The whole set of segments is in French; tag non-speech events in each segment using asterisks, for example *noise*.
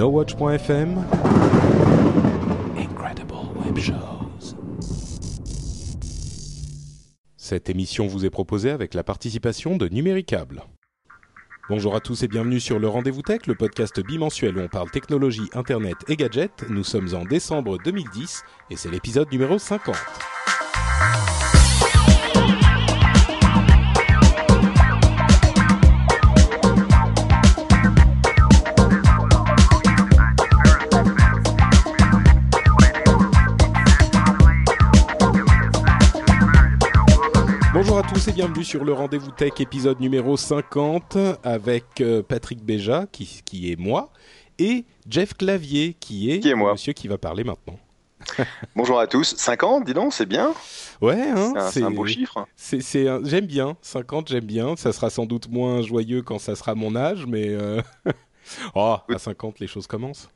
NoWatch.fm Incredible Web Shows Cette émission vous est proposée avec la participation de Numéricable. Bonjour à tous et bienvenue sur le Rendez-vous Tech, le podcast bimensuel où on parle technologie, internet et gadgets. Nous sommes en décembre 2010 et c'est l'épisode numéro 50. Bonjour à tous et bienvenue sur le Rendez-vous Tech épisode numéro 50 avec euh, Patrick Béja qui, qui est moi et Jeff Clavier qui est, Qui est moi. monsieur qui va parler maintenant. *laughs* Bonjour à tous. 50, dis donc, c'est bien. Ouais, hein, C'est un- beau chiffre. c'est- un- j'aime bien, 50 j'aime bien, ça sera sans doute moins joyeux quand ça sera mon âge mais euh, *laughs* oh, à 50 les choses commencent.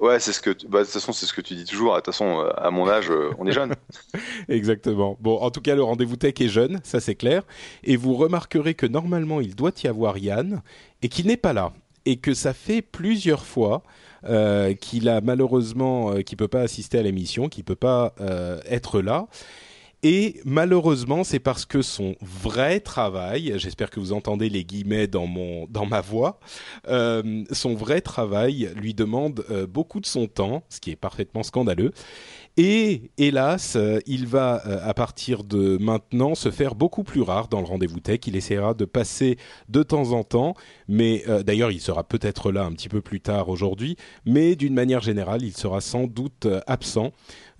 Ouais, c'est ce que. tu- Bah, de toute façon, c'est ce que tu dis toujours. De toute façon, euh, à mon âge, euh, on est jeune. *laughs* Exactement. Bon, en tout cas, le rendez-vous tech est jeune, ça c'est clair. Et vous remarquerez que normalement, il doit y avoir Yann et qu'il n'est pas là. Et que ça fait plusieurs fois euh, qu'il a malheureusement, euh, qu'il peut pas assister à l'émission, qu'il peut pas être là. Et malheureusement, c'est parce que son vrai travail, j'espère que vous entendez les guillemets dans mon dans ma voix, euh, son vrai travail lui demande euh, beaucoup de son temps, ce qui est parfaitement scandaleux. Et hélas, euh, il va euh, à partir de maintenant se faire beaucoup plus rare dans le rendez-vous tech. Il essaiera de passer de temps en temps, mais euh, d'ailleurs il sera peut-être là un petit peu plus tard aujourd'hui, mais d'une manière générale il sera sans doute euh, absent.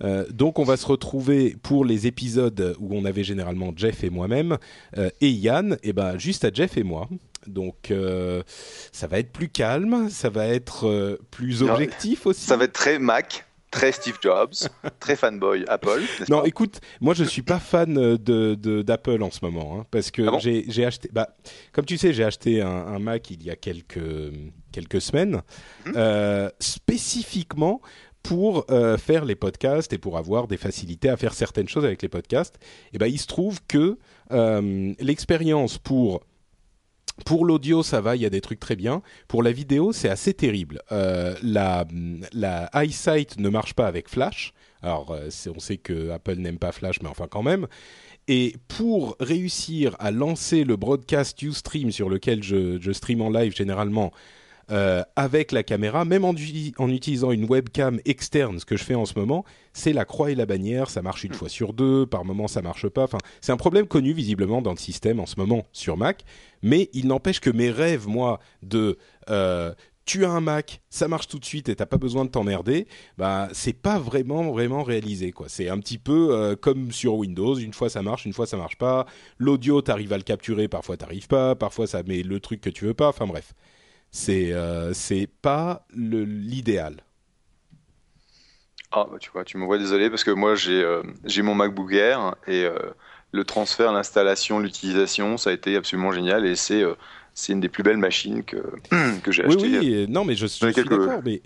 Euh, donc on va se retrouver pour les épisodes où on avait généralement Jeff et moi-même euh, et Yann, et ben juste à Jeff et moi. Donc euh, ça va être plus calme, ça va être euh, plus objectif aussi. Ça va être très Mac, très Steve Jobs, *laughs* très fanboy Apple. Non, écoute, moi je suis pas fan de de- d'Apple en ce moment, hein, parce que Ah bon j'ai acheté, bah, comme tu sais, j'ai acheté un, un Mac il y a quelques quelques semaines, Mhm. euh, spécifiquement pour euh, faire les podcasts et pour avoir des facilités à faire certaines choses avec les podcasts. Et ben il se trouve que euh, l'expérience pour pour l'audio, ça va, il y a des trucs très bien. Pour la vidéo, c'est assez terrible. Euh, la, la EyeSight ne marche pas avec Flash. Alors, euh, on sait que Apple n'aime pas Flash, mais enfin quand même. Et pour réussir à lancer le broadcast Ustream sur lequel je, je stream en live généralement euh, avec la caméra, même en, uti- en utilisant une webcam externe, ce que je fais en ce moment, c'est la croix et la bannière. Ça marche une fois sur deux, par moment ça marche pas. Enfin, c'est un problème connu visiblement dans le système en ce moment sur Mac. Mais il n'empêche que mes rêves, moi, de euh, tu as un Mac, ça marche tout de suite et t'as pas besoin de t'emmerder, bah c'est pas vraiment vraiment réalisé quoi. C'est un petit peu euh, comme sur Windows, une fois ça marche, une fois ça marche pas. L'audio t'arrives à le capturer, parfois t'arrives pas, parfois ça met le truc que tu veux pas. Enfin bref, c'est euh, c'est pas l'idéal. Ah, bah, tu vois, tu me vois désolé parce que moi, j'ai euh, j'ai mon MacBook Air et euh, le transfert, l'installation, l'utilisation, ça a été absolument génial et c'est c'est une des plus belles machines que, *clears throat* que j'ai Oui, achetées. oui, euh, non, mais je, suis d'accord. Mais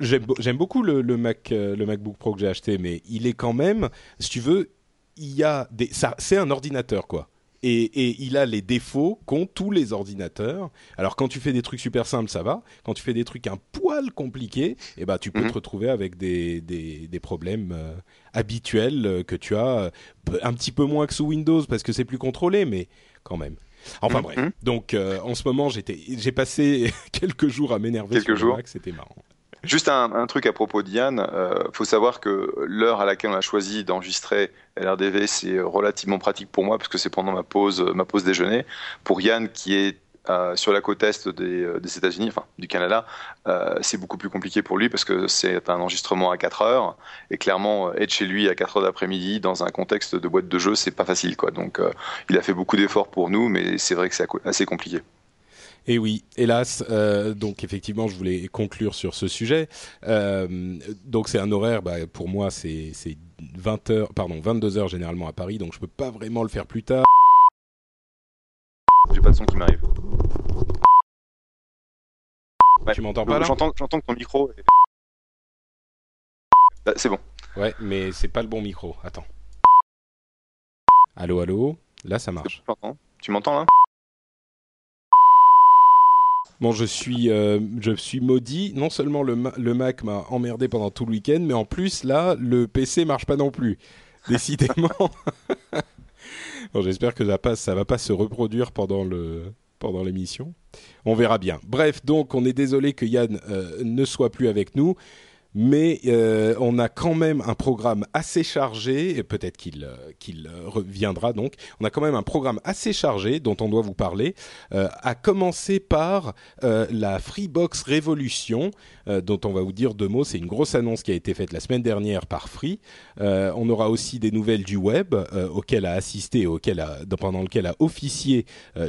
j'aime beau- j'aime beaucoup le, le Mac, le MacBook Pro que j'ai acheté, mais il est quand même, si tu veux, il y a des, ça, c'est un ordinateur quoi. Et, et il a les défauts qu'ont tous les ordinateurs. Alors quand tu fais des trucs super simples, ça va. Quand tu fais des trucs un poil compliqués, eh ben tu peux Mhm. te retrouver avec des, des, des problèmes euh, habituels euh, que tu as euh, un petit peu moins que sous Windows parce que c'est plus contrôlé, mais quand même. Enfin Mhm. bref. Donc euh, en ce moment, j'ai passé *laughs* quelques jours à m'énerver Quelques sur le jours. Mac, c'était marrant. Juste un, un truc à propos d'Yann, euh, faut savoir que l'heure à laquelle on a choisi d'enregistrer LRDV, c'est relativement pratique pour moi parce que c'est pendant ma pause, ma pause déjeuner. Pour Yann qui est euh, sur la côte est des, euh, des États-Unis, enfin du Canada, euh, c'est beaucoup plus compliqué pour lui parce que c'est un enregistrement à 4 heures et clairement euh, être chez lui à 4 heures d'après-midi dans un contexte de boîte de jeu, c'est pas facile quoi. Donc euh, il a fait beaucoup d'efforts pour nous, mais c'est vrai que c'est assez compliqué. Et oui, hélas. Euh, donc effectivement, je voulais conclure sur ce sujet. Euh, donc c'est un horaire, bah, pour moi, c'est 20 heures, pardon, 22 heures généralement à Paris, donc je peux pas vraiment le faire plus tard. J'ai pas de son qui m'arrive. Tu m'entends pas là? J'entends, j'entends que ton micro. Est... Bah, c'est bon. Ouais, mais c'est pas le bon micro. Attends. Allô, allô? Là, ça marche. Tu m'entends là? Bon, je suis, euh, je suis maudit. Non seulement le, le Mac m'a emmerdé pendant tout le week-end, mais en plus, là, le PC marche pas non plus. *laughs* Décidément. *laughs* bon, j'espère que ça, passe, ça va pas se reproduire pendant le pendant l'émission. On verra bien. Bref, donc on est désolé que Yann euh, ne soit plus avec nous mais euh, on a quand même un programme assez chargé, peut-être qu'il euh, qu'il reviendra donc, on a quand même un programme assez chargé dont on doit vous parler, euh, à commencer par la Freebox Révolution, dont on va vous dire deux mots, c'est une grosse annonce qui a été faite la semaine dernière par Free, on aura aussi des nouvelles du web, auquel a assisté, auquel a, pendant lequel a officié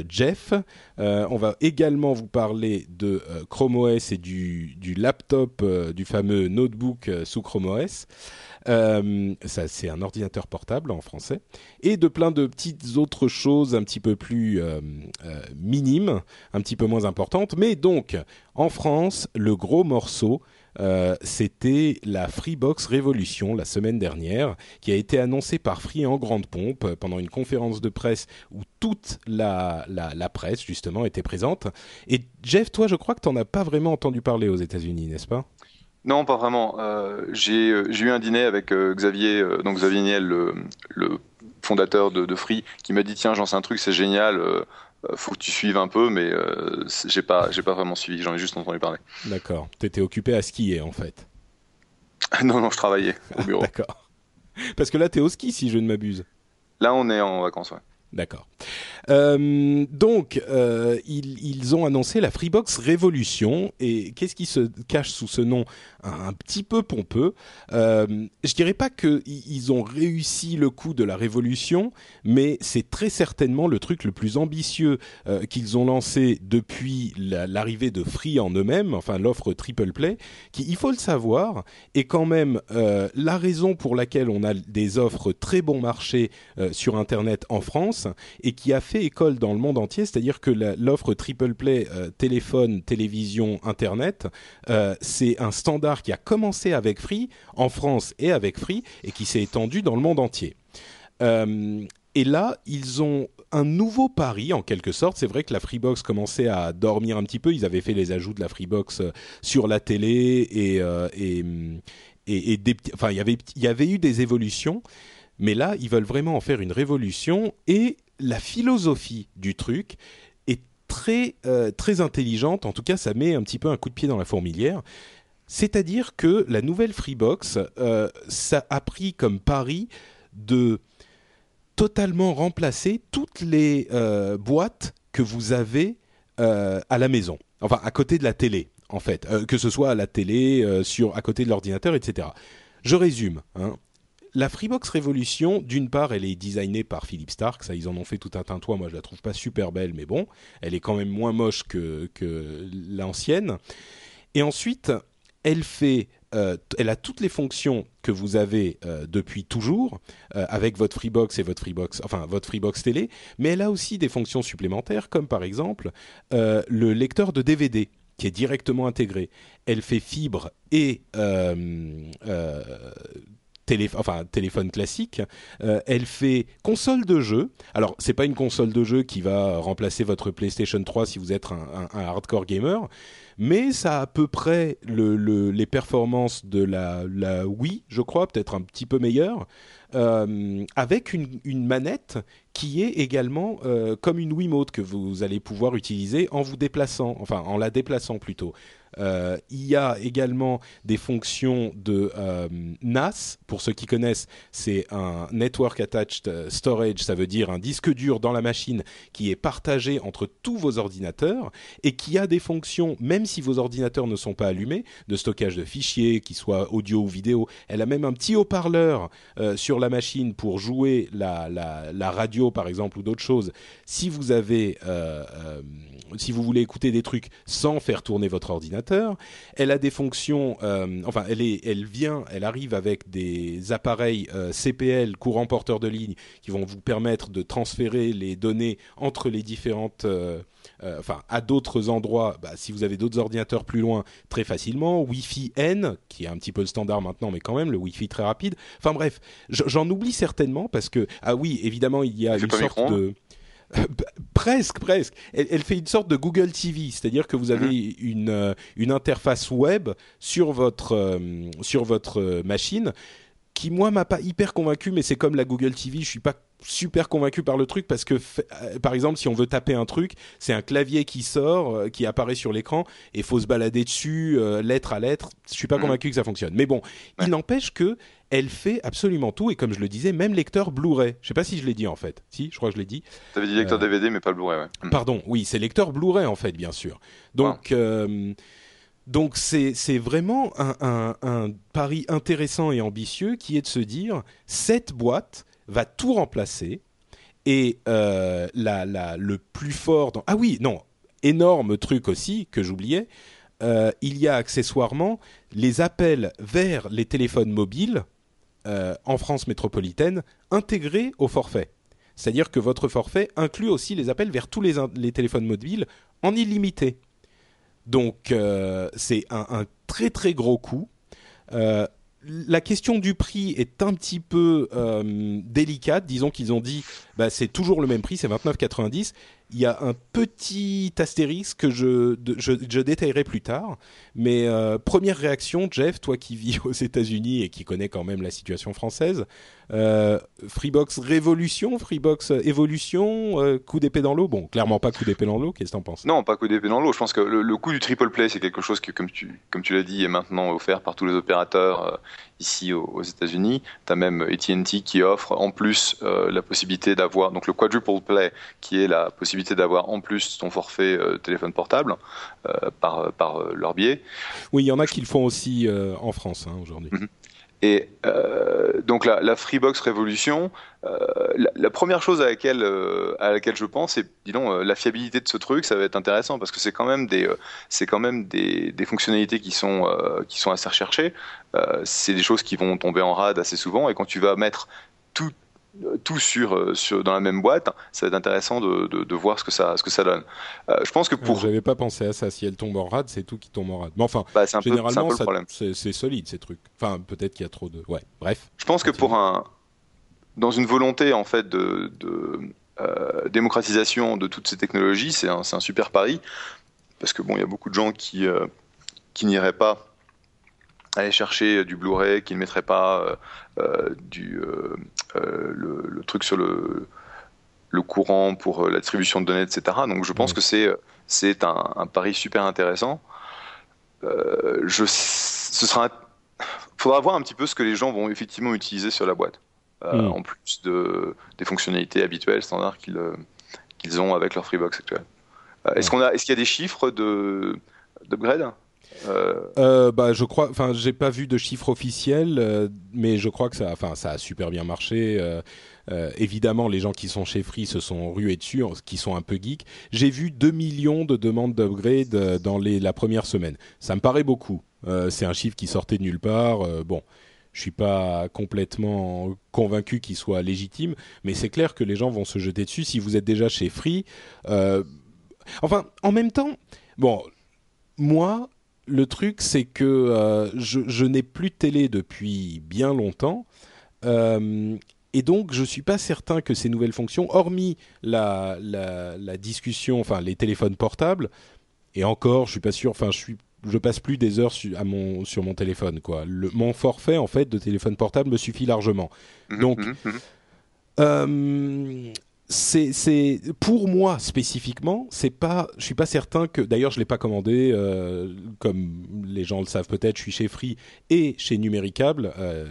Jeff, on va également vous parler de Chrome OS et du, du laptop du fameux notebook euh, sous Chrome OS. Euh, ça, c'est un ordinateur portable en français, et de plein de petites autres choses un petit peu plus euh, minimes, un petit peu moins importantes. Mais donc, en France, le gros morceau, c'était la Freebox Révolution la semaine dernière, qui a été annoncée par Free en grande pompe pendant une conférence de presse où toute la, la, la presse justement était présente. Et Jeff, toi, je crois que tu n'en as pas vraiment entendu parler aux États-Unis, n'est-ce pas? Non, pas vraiment. Euh, j'ai eu un dîner avec euh, Xavier, euh, donc Xavier Niel, le, le fondateur de, de, Free, qui m'a dit tiens, j'en sais un truc, c'est génial. faut que tu suives un peu, mais j'ai pas, j'ai pas vraiment suivi. J'en ai juste entendu parler. D'accord. T'étais occupé à skier en fait. *laughs* non, non, je travaillais au bureau. *laughs* D'accord. Parce que là, t'es au ski, si je ne m'abuse. Là, on est en vacances, ouais. D'accord. Euh, donc, euh, ils, ont annoncé la Freebox Révolution. Et qu'est-ce qui se cache sous ce nom un, petit peu pompeux euh, Je dirais pas qu'ils ont réussi le coup de la révolution, mais c'est très certainement le truc le plus ambitieux euh, qu'ils ont lancé depuis l'arrivée de Free en eux-mêmes, enfin l'offre Triple Play, qui, il faut le savoir, est quand même la raison pour laquelle on a des offres très bon marché sur Internet en France et qui a fait école dans le monde entier, c'est-à-dire que l'offre Triple Play euh, téléphone, télévision, Internet, euh, c'est un standard qui a commencé avec Free en France et avec Free et qui s'est étendu dans le monde entier. Euh, et là, ils ont un nouveau pari en quelque sorte. C'est vrai que la Freebox commençait à dormir un petit peu. Ils avaient fait les ajouts de la Freebox sur la télé et, et, et, et enfin, il y avait, il y avait eu des évolutions. Mais là, ils veulent vraiment en faire une révolution et la philosophie du truc est très, euh, très intelligente. En tout cas, ça met un petit peu un coup de pied dans la fourmilière. C'est-à-dire que la nouvelle Freebox, euh, ça a pris comme pari de totalement remplacer toutes les euh, boîtes que vous avez à la maison, enfin à côté de la télé, en fait, que ce soit à la télé, sur à côté de l'ordinateur, etc. Je résume. Hein la Freebox Révolution, d'une part, elle est designée par Philippe Stark, ça ils en ont fait tout un tintouin, moi je la trouve pas super belle, mais bon, elle est quand même moins moche que, l'ancienne. Et ensuite, elle fait, euh, elle a toutes les fonctions que vous avez euh, depuis toujours euh, avec votre Freebox et votre Freebox, enfin votre Freebox télé, mais elle a aussi des fonctions supplémentaires, comme par exemple le lecteur de DVD qui est directement intégré. Elle fait fibre et enfin téléphone classique. Euh, elle fait console de jeu. Alors c'est pas une console de jeu qui va remplacer votre PlayStation 3 si vous êtes un, hardcore gamer, mais ça a à peu près les performances de la, Wii, je crois, peut-être un petit peu meilleur. Euh, avec une, manette qui est également euh, comme une Wiimote que vous allez pouvoir utiliser en vous déplaçant, enfin en la déplaçant plutôt. Euh, il y a également des fonctions de NAS. Pour ceux qui connaissent, c'est un Network Attached Storage, ça veut dire un disque dur dans la machine qui est partagé entre tous vos ordinateurs et qui a des fonctions, même si vos ordinateurs ne sont pas allumés, de stockage de fichiers, qu'ils soient audio ou vidéo. Elle a même un petit haut-parleur euh, sur la machine pour jouer la, la, radio par exemple ou d'autres choses, si vous avez, euh, euh, si vous voulez écouter des trucs sans faire tourner votre ordinateur, elle a des fonctions, euh, enfin elle est, elle vient, elle arrive avec des appareils CPL courant porteur de ligne qui vont vous permettre de transférer les données entre les différentes enfin à d'autres endroits, bah, si vous avez d'autres ordinateurs plus loin, très facilement. Wi-Fi N, qui est un petit peu le standard maintenant, mais quand même le Wi-Fi très rapide. Enfin bref, j'en oublie certainement parce que ah oui, évidemment il y a une sorte de *laughs* presque, presque. Elle, elle fait une sorte de Google TV, c'est-à-dire que vous avez une, euh, une interface web sur votre, euh, sur votre euh, machine qui, moi, m'a pas hyper convaincu, mais c'est comme la Google TV, je suis pas super convaincu par le truc parce que, euh, par exemple, si on veut taper un truc, c'est un clavier qui sort, euh, qui apparaît sur l'écran, et faut se balader dessus, euh, lettre à lettre. Je suis pas Mhm. convaincu que ça fonctionne. Mais bon, Ouais. il n'empêche que elle fait absolument tout, et comme je le disais, même lecteur Blu-ray. Je sais pas si je l'ai dit en fait. Si, je crois que je l'ai dit. T'avais dit lecteur Euh, DVD, mais pas le Blu-ray, ouais. Mm. Pardon, oui, c'est lecteur Blu-ray en fait, bien sûr. Donc, euh, donc c'est c'est vraiment un, un- un pari intéressant et ambitieux qui est de se dire cette boîte va tout remplacer et euh, la, le plus fort dans ah oui non énorme truc aussi que j'oubliais euh, il y a accessoirement les appels vers les téléphones mobiles euh, en France métropolitaine intégrés au forfait. C'est-à-dire que votre forfait inclut aussi les appels vers tous les, les téléphones mobiles en illimité. Donc c'est un, un très très gros coût. La question du prix est un petit peu euh, délicate. Disons qu'ils ont dit bah, c'est toujours le même prix, c'est 29,90. Il y a un petit astérisque que je, je, détaillerai plus tard. Mais euh, première réaction, Jeff, toi qui vis aux États-Unis et qui connais quand même la situation française, Freebox Révolution, Freebox Évolution, euh, coup d'épée dans l'eau? Bon, clairement pas coup d'épée dans l'eau. Qu'est-ce que t'en penses? Non, pas coup d'épée dans l'eau. Je pense que le, le coût du triple play, c'est quelque chose que, comme tu, comme tu l'as dit, est maintenant offert par tous les opérateurs euh, ici aux, aux États-Unis. Tu as même AT&T qui offre en plus euh, la possibilité d'avoir donc le quadruple play, qui est la possibilité d'avoir en plus ton forfait euh, téléphone portable euh, par, par euh, leur biais. Oui, il y en a qui le font aussi euh, en France hein, aujourd'hui. Et euh, donc la, la Freebox Révolution, euh, la, première chose à laquelle, euh, à laquelle je pense, c'est, disons, euh, la fiabilité de ce truc, ça va être intéressant parce que c'est quand même des, euh, c'est quand même des, des fonctionnalités qui sont, euh, qui sont assez recherchées. C'est des choses qui vont tomber en rade assez souvent et quand tu vas mettre tout tout sur, euh, sur dans la même boîte, ça va être intéressant de, de, de voir ce que ça ce que ça donne. Euh, je pense que Pour... J'avais pas pensé à ça. Si elle tombe en rade, c'est tout qui tombe en rade. Mais enfin, bah, un, peu, c'est un généralement, c'est solide ces trucs. Enfin, peut-être qu'il y a trop de. Ouais. Bref. Je pense que pour un, dans une volonté en fait de, de, euh, démocratisation de toutes ces technologies, c'est un, c'est un super pari parce que bon, il y a beaucoup de gens qui euh, qui n'iraient pas aller chercher du Blu-ray, qui ne mettraient pas euh, euh, du euh, euh, le, le truc sur le le courant pour euh, la distribution de données, etc. Donc je pense Ouais. que c'est c'est un, un pari super intéressant. Euh, je, ce sera, un- faudra voir un petit peu ce que les gens vont effectivement utiliser sur la boîte, euh, Mm. en plus de des fonctionnalités habituelles standards qu'ils euh, ont avec leur Freebox actuel. Euh, est-ce Ouais. qu'on a, est-ce qu'il y a des chiffres de d'upgrade? Euh, bah, je crois. Enfin, j'ai pas vu de chiffres officiels, euh, mais je crois que ça. Enfin, ça a super bien marché. Euh, évidemment, les gens qui sont chez Free se sont rués dessus, qui sont un peu geeks. J'ai vu 2 millions de demandes d'upgrade dans les, la première semaine. Ça me paraît beaucoup. C'est un chiffre qui sortait de nulle part. Bon, je suis pas complètement convaincu qu'il soit légitime, mais c'est clair que les gens vont se jeter dessus. Si vous êtes déjà chez Free, enfin, en même temps, bon, moi, le truc, c'est que euh, je, je n'ai plus de télé depuis bien longtemps. Euh, et donc, je suis pas certain que ces nouvelles fonctions, hormis la, la, la discussion, enfin les téléphones portables, et encore, je suis pas sûr. Enfin, je suis, je passe plus des heures su- à mon, sur mon téléphone, quoi. Le, mon forfait, en fait, de téléphone portable me suffit largement. Donc, mhm, mhm. Euh, c'est, pour moi spécifiquement, c'est pas, je suis pas certain que. D'ailleurs, je l'ai pas commandé, euh, comme les gens le savent peut-être. Je suis chez Free et chez Numéricable. Euh,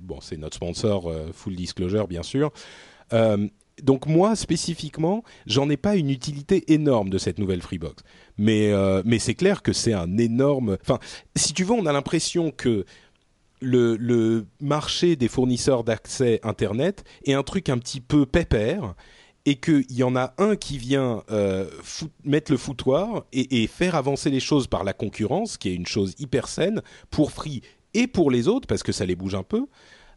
bon, c'est notre sponsor, euh, full disclosure, bien sûr. Donc moi spécifiquement, j'en ai pas une utilité énorme de cette nouvelle Freebox. Mais mais c'est clair que c'est un énorme. Enfin, si tu veux, on a l'impression que le, marché des fournisseurs d'accès Internet est un truc un petit peu pépère et qu'il y en a un qui vient euh, mettre le foutoir et, et, faire avancer les choses par la concurrence, qui est une chose hyper saine pour Free et pour les autres, parce que ça les bouge un peu.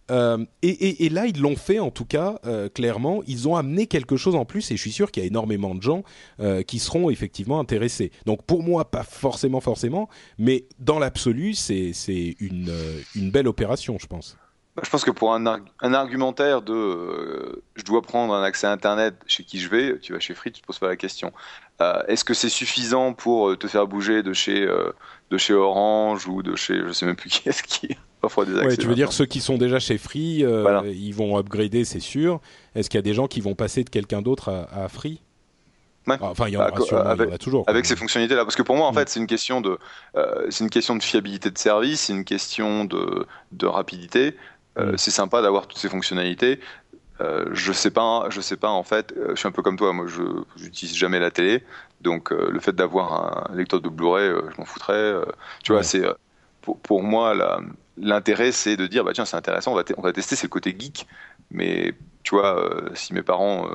Euh, et, là, ils l'ont fait en tout cas, euh, clairement. Ils ont amené quelque chose en plus et je suis sûr qu'il y a énormément de gens euh, qui seront effectivement intéressés. Donc pour moi, pas forcément, forcément, mais dans l'absolu, c'est une, belle opération, je pense. Je pense que pour un, argumentaire de je dois prendre un accès à Internet chez qui je vais, tu vas chez Free, tu te poses pas la question. Est-ce que c'est suffisant pour te faire bouger de chez, de chez Orange ou de chez je sais même plus qui est-ce qui offre des accès ouais, Tu veux dire ceux qui sont déjà chez Free, euh, voilà. ils vont upgrader, c'est sûr. Est-ce qu'il y a des gens qui vont passer de quelqu'un d'autre à, à, Free? Ouais. Enfin, il y en aura, sûrement, avec, il y en a toujours. Avec ces fonctionnalités-là, parce que pour moi, en mmh. fait, c'est une question de, euh, c'est une question de fiabilité de service, c'est une question de, de rapidité. Euh, c'est sympa d'avoir toutes ces fonctionnalités. Euh, je sais pas, je sais pas en fait. Je suis un peu comme toi. Moi, je n'utilise jamais la télé, donc le fait d'avoir un lecteur de Blu-ray, je m'en foutrais. tu vois, c'est pour, pour, moi l'intérêt, c'est de dire bah tiens, c'est intéressant. On va, on va tester. C'est le côté geek. Mais tu vois, si mes parents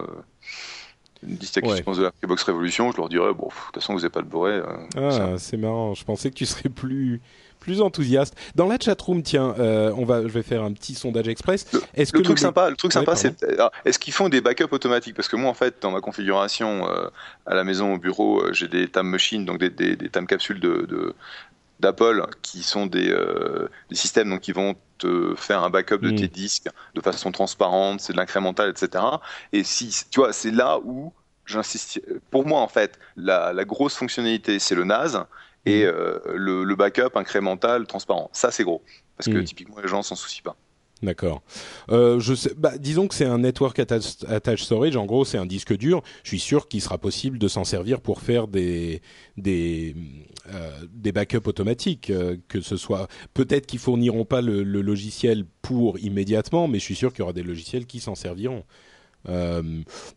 me disent qu'ils ouais. pensent de la Xbox Revolution, je leur dirais bon, de toute façon, vous n'avez pas le Blu-ray. ah, c'est marrant. Je pensais que tu serais plus plus enthousiaste. Dans la chatroom, tiens, euh, on va, je vais faire un petit sondage express. Est-ce que le truc le... sympa, le truc sympa, ouais, c'est est-ce qu'ils font des backups automatiques? Parce que moi, en fait, dans ma configuration euh, à la maison, au bureau, euh, j'ai des time machines, donc des, des, des time capsules de, de d'Apple qui sont des, euh, des, systèmes donc qui vont te faire un backup de mmh. tes disques de façon transparente, c'est de l'incrémental, etc. Et si tu vois, c'est là où j'insiste. Pour moi, en fait, la, la grosse fonctionnalité, c'est le NAS et euh, le, le, backup incrémental transparent. Ça, c'est gros. Parce que mmh. typiquement, les gens s'en soucient pas. D'accord. Euh, bah, disons que c'est un network attach, attach, storage. En gros, c'est un disque dur. Je suis sûr qu'il sera possible de s'en servir pour faire des des euh, des backups automatiques. Euh, que ce soit peut-être qu'ils fourniront pas le, le, logiciel pour immédiatement, mais je suis sûr qu'il y aura des logiciels qui s'en serviront.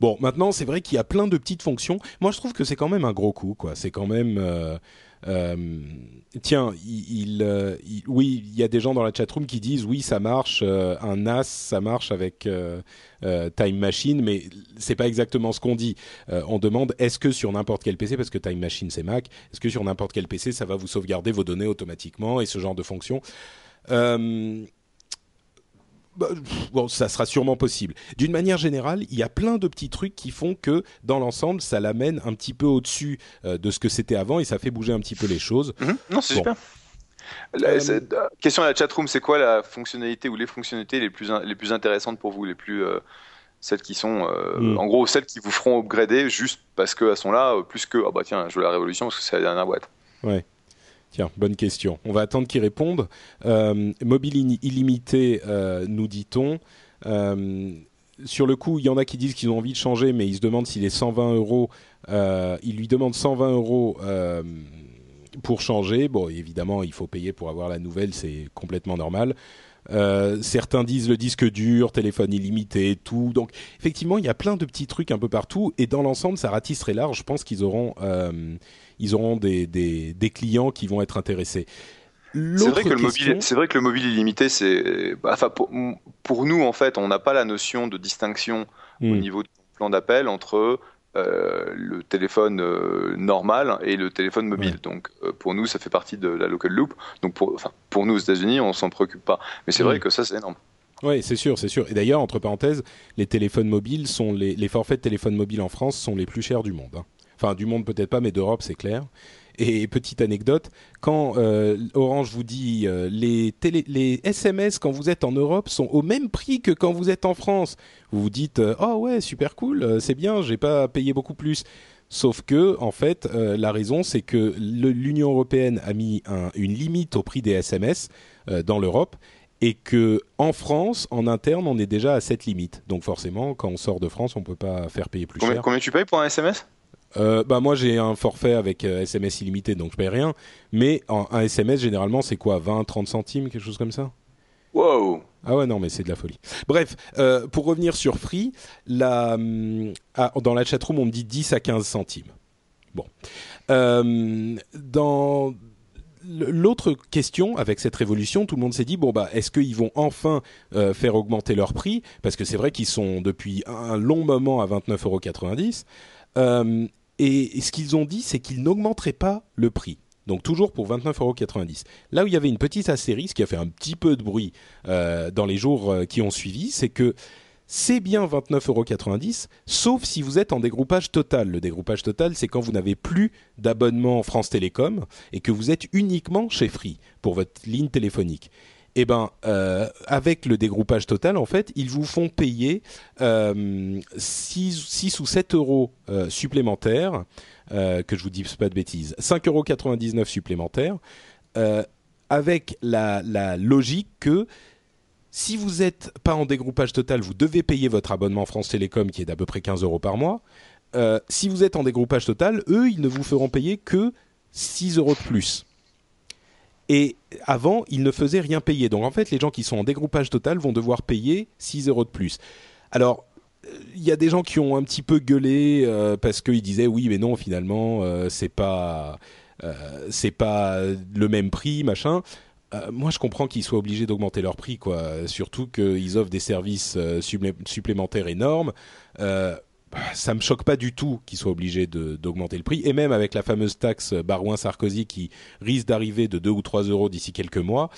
Bon, maintenant, c'est vrai qu'il y a plein de petites fonctions. Moi, je trouve que c'est quand même un gros coup. C'est quand même euh, tiens, il, euh, il, oui, il y a des gens dans la chatroom qui disent oui, ça marche, euh, un NAS, ça marche avec Time Machine, mais c'est pas exactement ce qu'on dit. on demande est-ce que sur n'importe quel PC, parce que Time Machine c'est Mac, est-ce que sur n'importe quel PC ça va vous sauvegarder vos données automatiquement et ce genre de fonction? Bah, bon, ça sera sûrement possible. D'une manière générale, il y a plein de petits trucs qui font que, dans l'ensemble, ça l'amène un petit peu au-dessus euh, de ce que c'était avant et ça fait bouger un petit peu les choses. Mmh. Non, c'est bon. super. La, euh, question à la chatroom, c'est quoi la fonctionnalité ou les fonctionnalités les plus, les plus intéressantes pour vous, les plus euh, celles qui sont, euh, mmh. en gros, celles qui vous feront upgrader juste parce qu'elles sont là, plus que ah bah tiens, je veux la révolution parce que c'est la dernière boîte. Ouais. Tiens, bonne question. On va attendre qu'ils répondent. Euh, mobile illimité, euh, nous dit-on. Euh, sur le coup, il y en a qui disent qu'ils ont envie de changer, mais ils se demandent s'il est 120 euros. Ils lui demandent 120 euros pour changer. Bon, évidemment, il faut payer pour avoir la nouvelle, c'est complètement normal. Certains disent le disque dur, téléphone illimité, tout. Donc effectivement, il y a plein de petits trucs un peu partout. Et dans l'ensemble, ça ratisse très large. Je pense qu'ils auront, ils auront des, des, des, clients qui vont être intéressés. C'est vrai, que le mobile, c'est vrai que le mobile illimité, c'est, bah, enfin pour, pour, nous en fait, on n'a pas la notion de distinction mmh. au niveau du plan d'appel entre euh, le téléphone euh, normal et le téléphone mobile. Ouais. Donc euh, pour nous, ça fait partie de la local loop. Donc pour, enfin, pour nous aux États-Unis, on s'en préoccupe pas. Mais c'est mmh. vrai que ça, c'est énorme. Oui, c'est sûr, c'est sûr. Et d'ailleurs, entre parenthèses, les téléphones mobiles sont les, les forfaits de téléphone mobile en France sont les plus chers du monde. Hein. Enfin, du monde peut-être pas, mais d'Europe, c'est clair. Et petite anecdote, quand euh, Orange vous dit euh, les, télé, les SMS quand vous êtes en Europe sont au même prix que quand vous êtes en France, vous vous dites euh, oh ouais super cool, c'est bien, j'ai pas payé beaucoup plus. Sauf que, en fait, la raison, c'est que l'Union européenne a mis un, une limite au prix des SMS dans l'Europe et que en France, en interne, on est déjà à cette limite. Donc forcément, quand on sort de France, on peut pas faire payer plus combien, cher. Combien tu payes pour un SMS euh, bah moi j'ai un forfait avec euh, SMS illimité donc je paye rien. Mais en, un SMS généralement c'est quoi 20 30 centimes quelque chose comme ça? Wow. Ah ouais non mais c'est de la folie. Bref euh, pour revenir sur Free la, ah, dans la chatroom on me dit 10 à 15 centimes. Bon. Euh, dans l'autre question avec cette révolution, tout le monde s'est dit bon bah est-ce qu'ils vont enfin euh, faire augmenter leur prix? Parce que c'est vrai qu'ils sont depuis un long moment à 29,90 euros. Et, ce qu'ils ont dit, c'est qu'ils n'augmenteraient pas le prix. Donc toujours pour 29,90€. Là où il y avait une petite astérisque qui a fait un petit peu de bruit euh, dans les jours euh, qui ont suivi, c'est que c'est bien 29,90€, sauf si vous êtes en dégroupage total. Le dégroupage total, c'est quand vous n'avez plus d'abonnement France Télécom et que vous êtes uniquement chez Free pour votre ligne téléphonique. Eh ben, euh, avec le dégroupage total, en fait, ils vous font payer 6, ou 7 euros supplémentaires euh, que je vous dise pas de bêtises, 5,99€ supplémentaires, euh, avec la, logique que si vous n'êtes pas en dégroupage total, vous devez payer votre abonnement France Télécom qui est d'à peu près 15 euros par mois. Euh, si vous êtes en dégroupage total, eux, ils ne vous feront payer que 6 euros de plus. Et avant, ils ne faisaient rien payer. Donc en fait, les gens qui sont en dégroupage total vont devoir payer 6 euros de plus. Alors, il y a des gens qui ont un petit peu gueulé euh, parce qu'ils disaient oui mais non finalement euh, c'est pas euh, pas le même prix machin moi je comprends qu'ils soient obligés d'augmenter leur prix quoi surtout qu'ils offrent des services supplémentaires énormes ça me choque pas du tout qu'ils soient obligés d'augmenter le prix et même avec la fameuse taxe Barouin Sarkozy qui risque d'arriver de 2 ou 3 euros d'ici quelques mois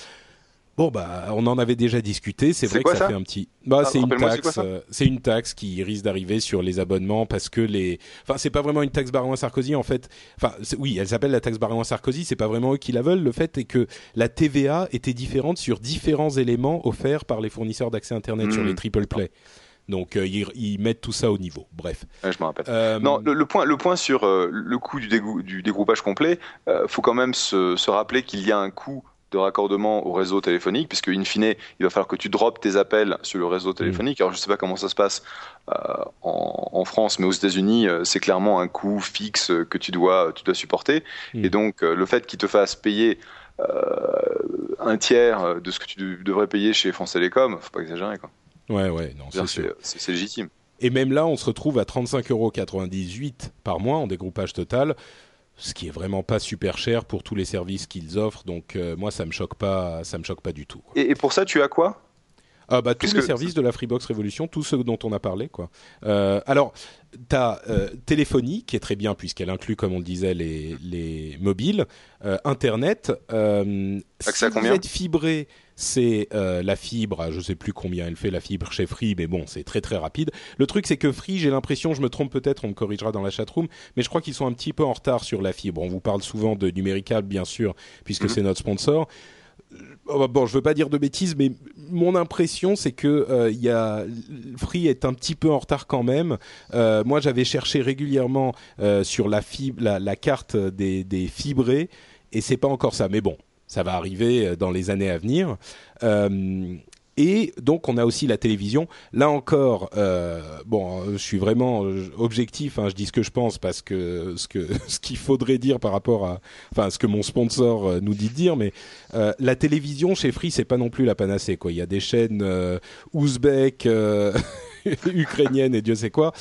Bon bah on en avait déjà discuté, c'est vrai que ça, fait un petit bah ah, c'est une taxe euh, c'est une taxe qui risque d'arriver sur les abonnements parce que les enfin c'est pas vraiment une taxe Baron Sarkozy en fait. Enfin oui, elle s'appelle la taxe Baron Sarkozy, c'est pas vraiment eux qui la veulent, le fait est que la TVA était différente sur différents éléments offerts par les fournisseurs d'accès internet sur les hmm. triple play. Donc euh, ils, mettent tout ça au niveau. Bref. je me rappelle. Euh, non, le, point, le point sur le coût du, du dégroupage complet, faut quand même se, se rappeler qu'il y a un coût de raccordement au réseau téléphonique, puisque in fine, il va falloir que tu droppes tes appels sur le réseau téléphonique. Alors je ne sais pas comment ça se passe euh, en, France, mais aux États-Unis, euh, c'est clairement un coût fixe que tu dois, tu dois supporter. Mm. Et donc euh, le fait qu'il te fasse payer un tiers de ce que tu devrais payer chez France Télécom, faut pas exagérer quoi. Ouais, ouais, non, c'est C'est légitime. Et même là, on se retrouve à 35,98 euros par mois en dégroupage total ce qui est vraiment pas super cher pour tous les services qu'ils offrent. Donc euh, moi, ça me choque pas, ça me choque pas du tout. Et, pour ça, tu as quoi? Ah bah, tous les services de la Freebox Révolution, tous ceux dont on a parlé. quoi. Euh, alors, tu as euh, téléphonie, qui est très bien puisqu'elle inclut, comme on le disait, les, les mobiles. Internet. si vous êtes fibré c'est euh, la fibre, je ne sais plus combien elle fait la fibre chez Free, mais bon, c'est très très rapide. Le truc, c'est que Free, j'ai l'impression, je me trompe peut-être, on me corrigera dans la chatroom, mais je crois qu'ils sont un petit peu en retard sur la fibre. On vous parle souvent de Numérical, bien sûr, puisque mhm. c'est notre sponsor. Euh, bon, je veux pas dire de bêtises, mais mon impression, c'est que euh, y a Free est un petit peu en retard quand même. moi, j'avais cherché régulièrement sur la fibre, la, carte des, des fibrés, et c'est pas encore ça. Mais bon, ça va arriver euh, dans les années à venir. Euh, et donc on a aussi la télévision. Là encore, euh, bon, je suis vraiment objectif. Hein, je dis ce que je pense parce que ce que *laughs* ce qu'il faudrait dire par rapport à, enfin, ce que mon sponsor nous dit de dire. Mais la télévision chez Free, c'est pas non plus la panacée. Quoi, il y a des chaînes ouzbek, *laughs* ukrainiennes et Dieu sait quoi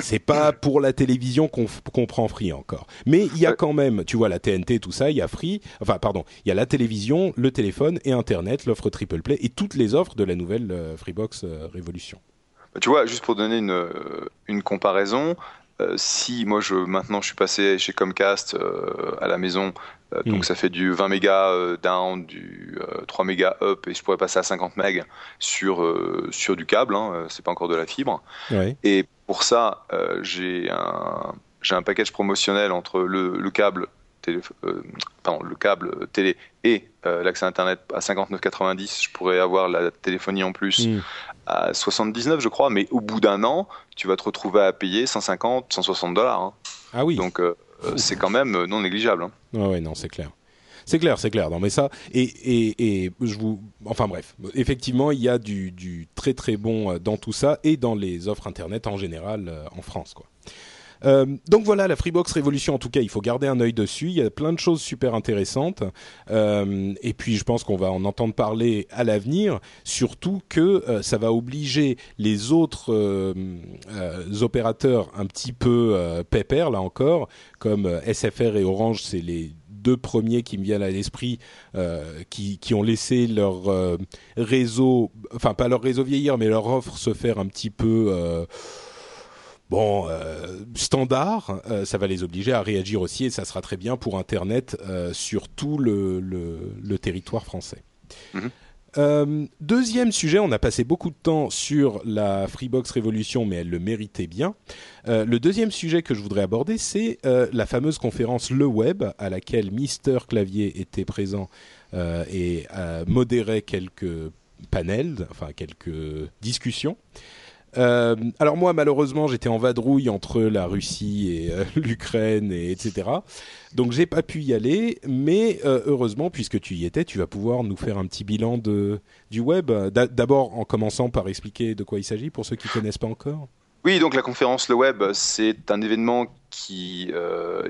c'est pas *laughs* pour la télévision qu'on prend Free encore. Mais il y a quand même, tu vois, la TNT, tout ça, il y a Free, enfin, pardon, il y a la télévision, le téléphone et Internet, l'offre Triple Play et toutes les offres de la nouvelle euh, Freebox euh, Révolution. Bah, tu vois, juste pour donner une, euh, une comparaison, si moi je maintenant je suis passé chez Comcast à la maison, donc hmm. ça fait du 20 mégas down, du 3 mégas up et je pourrais passer à 50 mégas sur sur du câble, hein, c'est pas encore de la fibre. Et pour ça, euh, j'ai un, un package promotionnel entre le, câble télé, euh, le câble télé et euh, l'accès internet à 59,90. Je pourrais avoir la téléphonie en plus hmm. à 79, je crois. Mais au bout d'un an, tu vas te retrouver à payer 150, 160 dollars. Hein. Ah oui. Donc c'est quand même non négligeable. Hein. oui, non, c'est clair. C'est clair, c'est clair. Non, mais ça, et, et, et, je vous, enfin bref, effectivement, il y a du, du, très très bon euh, dans tout ça et dans les offres internet en général euh, en France, quoi. Euh, donc voilà, la Freebox Révolution, en tout cas, il faut garder un œil dessus. Il y a plein de choses super intéressantes. Euh, et puis, je pense qu'on va en entendre parler à l'avenir, surtout que euh, ça va obliger les autres opérateurs un petit peu pépères, là encore, comme SFR et Orange, c'est les deux premiers qui me viennent à l'esprit, qui ont laissé leur réseau, enfin pas leur réseau vieillir, mais leur offre se faire un petit peu bon, euh, standard, euh, ça va les obliger à réagir aussi et ça sera très bien pour Internet euh, sur tout le, le, territoire français. Mhm. deuxième sujet, on a passé beaucoup de temps sur la Freebox Révolution, mais elle le méritait bien. le deuxième sujet que je voudrais aborder, c'est la fameuse conférence Le Web, à laquelle Mister Clavier était présent et modérait quelques panels, enfin quelques discussions. Euh, alors moi, malheureusement, j'étais en vadrouille entre la Russie et euh, *laughs* l'Ukraine, et etc. Donc j'ai pas pu y aller, mais euh, heureusement, puisque tu y étais, tu vas pouvoir nous faire un petit bilan de, du web. D'abord en commençant par expliquer de quoi il s'agit pour ceux qui connaissent pas encore. Oui, donc la conférence Le Web, c'est un événement qui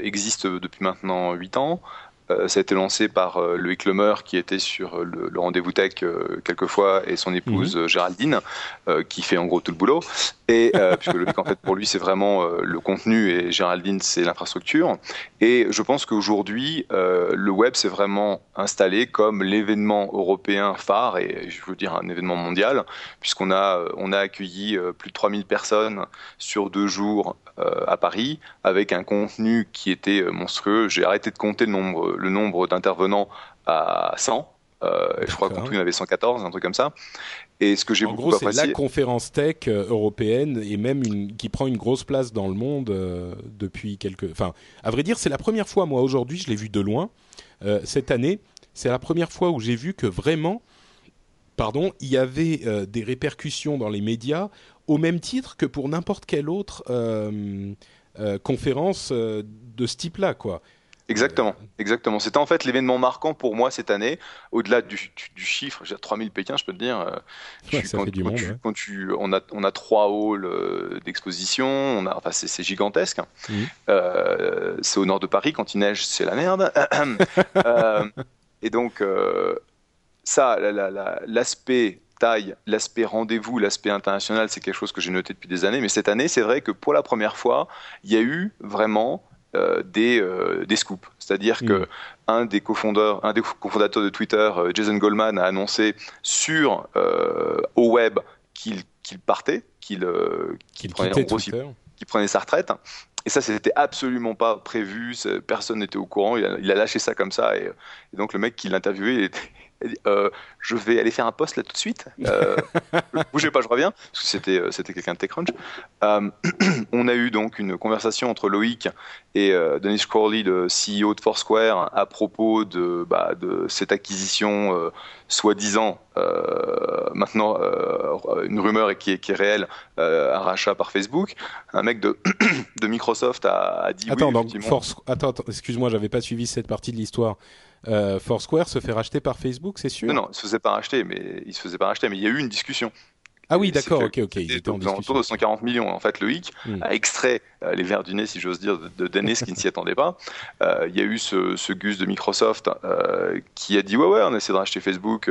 existe depuis maintenant 8 ans, ça a été lancé par euh, Loïc Lemer qui était sur le, rendez-vous tech euh, quelquefois et son épouse mhm. Géraldine qui fait en gros tout le boulot. Et *laughs* puisque Loïc en fait pour lui c'est vraiment le contenu et Géraldine c'est l'infrastructure. Et je pense qu'aujourd'hui le web s'est vraiment installé comme l'événement européen phare et je veux dire un événement mondial puisqu'on a on a accueilli plus de 3000 personnes sur deux jours à Paris avec un contenu qui était monstrueux. J'ai arrêté de compter le nombre le nombre d'intervenants à 100. Euh, je crois qu'en tout, il y en avait 114, un truc comme ça. Et ce que j'ai beaucoup gros, c'est la conférence tech euh, européenne et même une, qui prend une grosse place dans le monde euh, depuis quelques. Enfin, à vrai dire, c'est la première fois, moi, aujourd'hui, je l'ai vu de loin. cette année, c'est la première fois où j'ai vu que vraiment, pardon, il y avait des répercussions dans les médias au même titre que pour n'importe quelle autre conférence de ce type-là, quoi. Exactement, exactement. C'était en fait l'événement marquant pour moi cette année, au-delà du, du, chiffre, j'ai 3000 Pékin, je peux te dire. Euh, ça fait du monde, quand tu, on a, on a trois halls euh, d'exposition, on a, enfin c'est gigantesque. Euh, c'est au nord de Paris, quand il neige, c'est la merde. *coughs* et donc ça, l'aspect taille, l'aspect rendez-vous, l'aspect international, c'est quelque chose que j'ai noté depuis des années. Mais cette année, c'est vrai que pour la première fois, il y a eu vraiment euh, des, euh, des scoops. C'est-à-dire que mm. un des cofondateurs, un des cofondateurs de Twitter, euh, Jason Goldman, a annoncé sur au web qu'il partait, qu'il prenait, prenait sa retraite. Et ça, c'était absolument pas prévu. Personne n'était au courant. Il a, lâché ça comme ça. Et, donc le mec qui l'interviewait, était euh, je vais aller faire un post là tout de suite. Euh, *laughs* bougez pas, je reviens. Parce que c'était, euh, c'était quelqu'un de TechCrunch. Euh, *clears throat* on a eu donc une conversation entre Loïc et Dennis Crowley, le CEO de Foursquare, à propos de, bah, de cette acquisition soi-disant, maintenant une rumeur qui est, qui est réelle, un rachat par Facebook. Un mec de, *clears throat* de Microsoft a, dit attends, oui. Donc Force... Attends, attends excuse-moi, j'avais pas suivi cette partie de l'histoire. Euh, Foursquare se fait racheter par Facebook, c'est sûr Non, non, il se faisait pas racheter, mais il se faisait pas racheter, mais il y a eu une discussion. Ah oui, d'accord, ok, ok. Ils étaient en discussion. de 140 millions. En fait, Loïc hmm. a extrait euh, les verres du nez, si j'ose dire, de, Dennis qui ne s'y attendait pas. Euh, il y a eu ce, ce, Gus de Microsoft qui a dit ouais, ouais, on essaie de racheter Facebook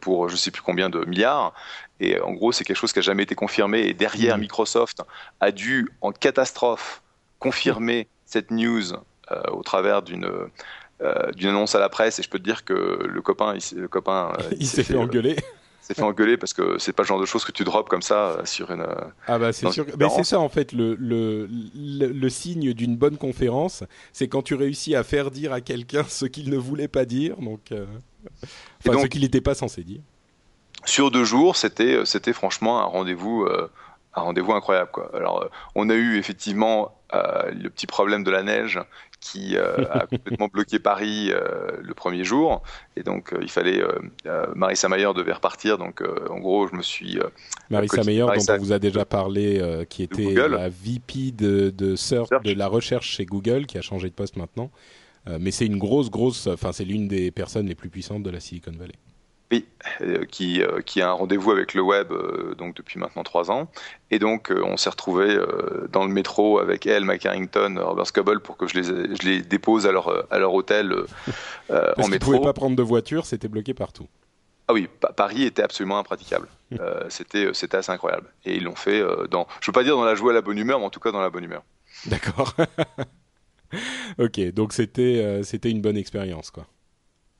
pour je sais plus combien de milliards. Et en gros, c'est quelque chose qui a jamais été confirmé. Et derrière, hmm. Microsoft a dû, en catastrophe, confirmer cette news au travers d'une euh, d'une annonce à la presse et je peux te dire que le copain, il, le copain, euh, *laughs* il, s'est fait, engueuler. Euh, s'est fait engueuler parce que c'est pas le genre de choses que tu drops comme ça sur une. Ah bah c'est sûr. Mais c'est ça en fait le le, le, signe d'une bonne conférence, c'est quand tu réussis à faire dire à quelqu'un ce qu'il ne voulait pas dire, donc, enfin ce qu'il n'était pas censé dire. Sur deux jours, c'était c'était franchement un rendez-vous un rendez-vous incroyable quoi. Alors on a eu effectivement le petit problème de la neige qui euh, a *laughs* complètement bloqué Paris euh, le premier jour. Et donc, euh, il fallait. Marissa Mayer devait repartir. Donc, en gros, je me suis. Marissa Mayer, dont on vous a déjà parlé, qui était la VP de, de, Search, de la recherche chez Google, qui a changé de poste maintenant. mais c'est une grosse, grosse. Enfin, c'est l'une des personnes les plus puissantes de la Silicon Valley. Oui, euh, qui, euh, qui a un rendez-vous avec le web euh, donc depuis maintenant trois ans. Et donc on s'est retrouvé dans le métro avec elle, Mike Harrington, Robert Scoble pour que je les, je les dépose à leur, à leur hôtel Parce en métro. Ils ne pouvaient pas prendre de voiture, c'était bloqué partout. Ah oui, Paris était absolument impraticable. *laughs* c'était, c'était assez incroyable. Et ils l'ont fait dans, je veux pas dire dans la joie à la bonne humeur, mais en tout cas dans la bonne humeur. D'accord. *laughs* ok, donc c'était c'était une bonne expérience, quoi.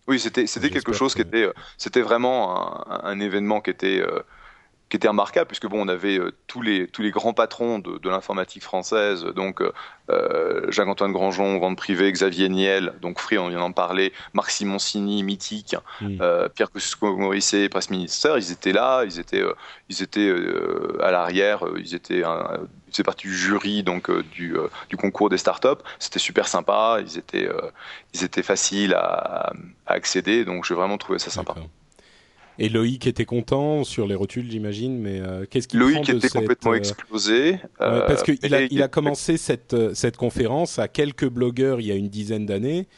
Oui, c'était c'était quelque chose qui était c'était vraiment un, un, événement qui était qui était remarquable puisque bon on avait euh, tous les tous les grands patrons de, de l'informatique française donc euh, euh Jacques-Antoine Grandjean vente privée Xavier Niel donc Free on vient d'en parler Marc Simoncini mythique mm. euh, Pierre Kosciusko-Morizet presse minister ils étaient là ils étaient euh, ils étaient à l'arrière ils étaient ils faisaient partie du jury donc du, du concours des startups c'était super sympa ils étaient ils étaient faciles à, à accéder donc j'ai vraiment trouvé ça sympa et Loïc était content sur les rotules, j'imagine, mais euh, qu'est-ce qu'il Loïc était complètement euh, explosé. Euh, parce qu'il a, il a commencé cette, cette conférence à quelques blogueurs il y a une dizaine d'années.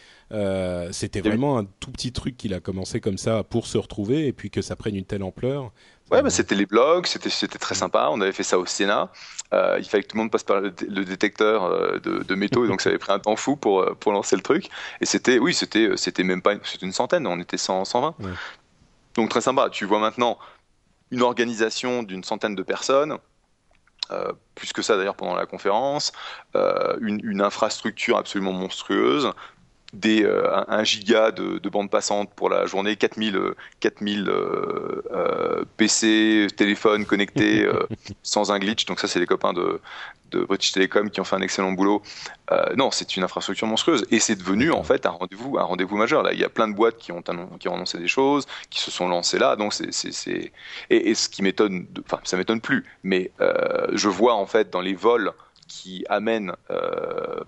C'était vraiment un tout petit truc qu'il a commencé comme ça pour se retrouver et puis que ça prenne une telle ampleur. Ouais, bah, c'était les blogs, c'était c'était très sympa. On avait fait ça au Sénat. Euh, il fallait que tout le monde passe par le, détecteur de, de, métaux, donc ça avait pris un temps fou pour pour lancer le truc. Et c'était, oui, c'était c'était même pas, c'était une centaine. On était 100, 120. Ouais. Donc très sympa. Tu vois maintenant une organisation d'une centaine de personnes. Euh, plus que ça d'ailleurs pendant la conférence, euh, une, une, infrastructure absolument monstrueuse, des, euh, un, giga de, de bande passante pour la journée, 4000, 4000 euh, euh, PC, téléphones connectés *laughs* sans un glitch. Donc ça, c'est les copains de, de British Telecom qui ont fait un excellent boulot. non, c'est une infrastructure monstrueuse et c'est devenu en fait un rendez-vous, un rendez-vous majeur. Là, il y a plein de boîtes qui ont, qui ont annoncé des choses, qui se sont lancées là. Donc c'est, c'est, et, et, ce qui m'étonne, enfin ça m'étonne plus, mais je vois en fait dans les vols qui amènent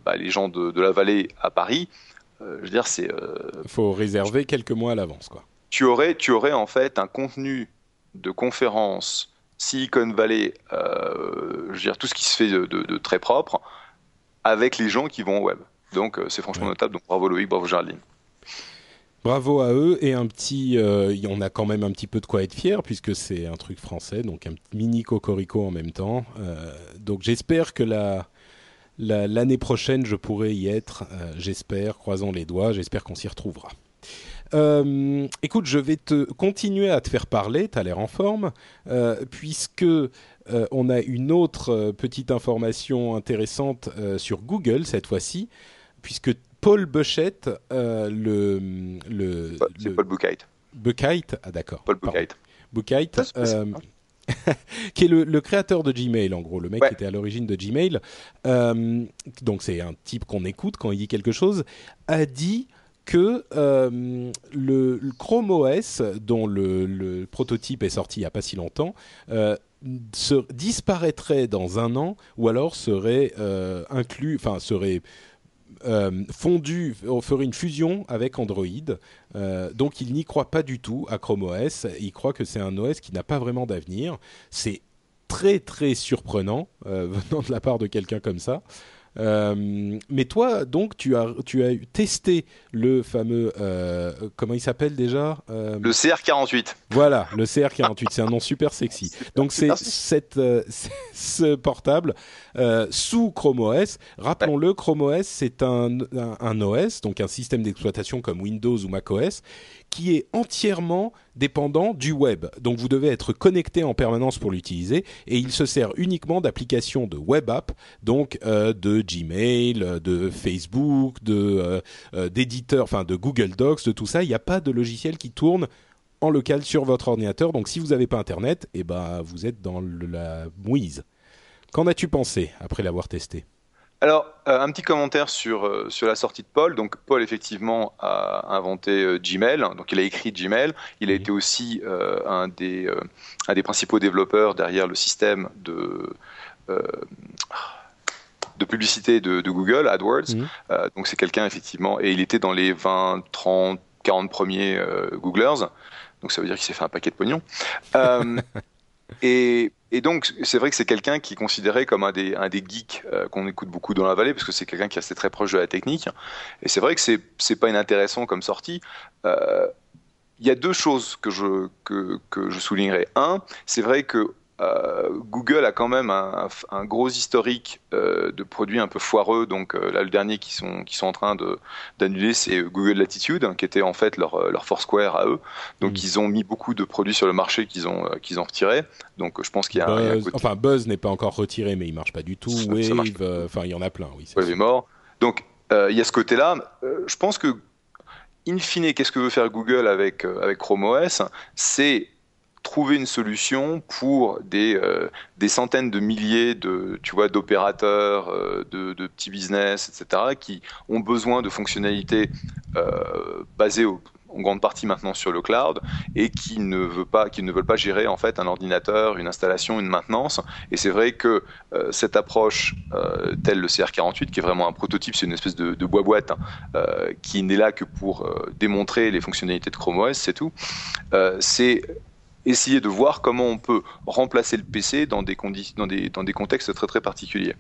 bah, les gens de, de la vallée à Paris, euh, je veux dire, c'est. Euh, faut réserver quelques mois à l'avance, quoi. Tu aurais, tu aurais en fait un contenu de conférence Silicon Valley, euh, je veux dire tout ce qui se fait de, très propre, avec les gens qui vont au web. Donc c'est franchement notable. Donc bravo Loïc, bravo Géraldine. Bravo à eux et un petit, on a quand même un petit peu de quoi être fier puisque c'est un truc français, donc un mini cocorico en même temps. donc j'espère que la l'année prochaine, je pourrai y être, euh, j'espère, croisons les doigts, j'espère qu'on s'y retrouvera. Euh, écoute, je vais te continuer à te faire parler, tu as l'air en forme, euh, puisque on a une autre petite information intéressante sur Google cette fois-ci, puisque Paul Buchheit, le, le, le Paul Buchheit. Buchheit, ah d'accord. Paul Buchheit. Buchheit, *laughs* qui est le, créateur de Gmail, en gros, le mec qui était à l'origine de Gmail. Euh, donc c'est un type qu'on écoute quand il dit quelque chose, a dit que euh, le, Chrome OS, dont le, prototype est sorti il n'y a pas si longtemps, euh, disparaîtrait dans un an ou alors serait inclus, enfin serait euh, fondu, on ferait une fusion avec Android. Euh, donc il n'y croit pas du tout à Chrome OS. Il croit que c'est un OS qui n'a pas vraiment d'avenir. C'est très très surprenant euh, *laughs* venant de la part de quelqu'un comme ça. Euh, mais toi, donc, tu as, tu as testé le fameux, euh, comment il s'appelle déjà euh, Le CR48. Voilà, le CR48, c'est un nom super sexy. *laughs* Donc c'est cette, *laughs* ce portable sous Chrome OS. Rappelons-le, Chrome OS, c'est un, un, un, OS, donc un système d'exploitation comme Windows ou Mac OS, qui est entièrement dépendant du web. Donc vous devez être connecté en permanence pour l'utiliser et il se sert uniquement d'applications de web app, donc euh, de Gmail, de Facebook, de euh, euh, d'éditeurs, enfin de Google Docs, de tout ça. Il n'y a pas de logiciel qui tourne en local sur votre ordinateur. Donc si vous n'avez pas Internet, eh ben vous êtes dans la mouise. Qu'en as-tu pensé après l'avoir testé? Alors, euh, un petit commentaire sur, euh, sur la sortie de Paul. Donc, Paul, effectivement, a inventé euh, Gmail. Donc, il a écrit Gmail. Il a été aussi un, des, un des principaux développeurs derrière le système de, de publicité de, Google, AdWords. Mhm. donc, c'est quelqu'un, effectivement, et il était dans les 20, 30, 40 premiers Googlers. Donc, ça veut dire qu'il s'est fait un paquet de pognon. *laughs* et donc, c'est vrai que c'est quelqu'un qui est considéré comme un des, geeks euh, qu'on écoute beaucoup dans la vallée, parce que c'est quelqu'un qui est assez très proche de la technique. Et c'est vrai que c'est, c'est pas inintéressant comme sortie. Euh, il y a deux choses que je, que, que je soulignerai. Un, c'est vrai que euh, Google a quand même un, gros historique euh, de produits un peu foireux. Donc euh, là, le dernier qui sont, qui sont en train d'annuler, c'est Google Latitude, hein, qui était en fait leur, leur Foursquare à eux. Donc mm. ils ont mis beaucoup de produits sur le marché qu'ils ont, qu'ils ont retirés. Donc je pense qu'il y a Buzz, un, Enfin, Buzz n'est pas encore retiré, mais il marche pas du tout. Wave, enfin il y en a plein, oui. Wave est mort. Donc il y a ce côté-là. je pense que, in fine, qu'est-ce que veut faire Google avec, avec Chrome OS C'est trouver une solution pour des, des centaines de milliers de tu vois d'opérateurs de, de, petits business etc qui ont besoin de fonctionnalités basées au, en grande partie maintenant sur le cloud et qui ne veut pas, qui ne veulent pas gérer en fait un ordinateur, une installation, une maintenance. Et c'est vrai que euh, cette approche euh, telle le CR48, qui est vraiment un prototype, c'est une espèce de, bois boîte hein, euh, qui n'est là que pour démontrer les fonctionnalités de Chrome OS, c'est tout. c'est essayer de voir comment on peut remplacer le PC dans des, dans des, dans des contextes très très particuliers.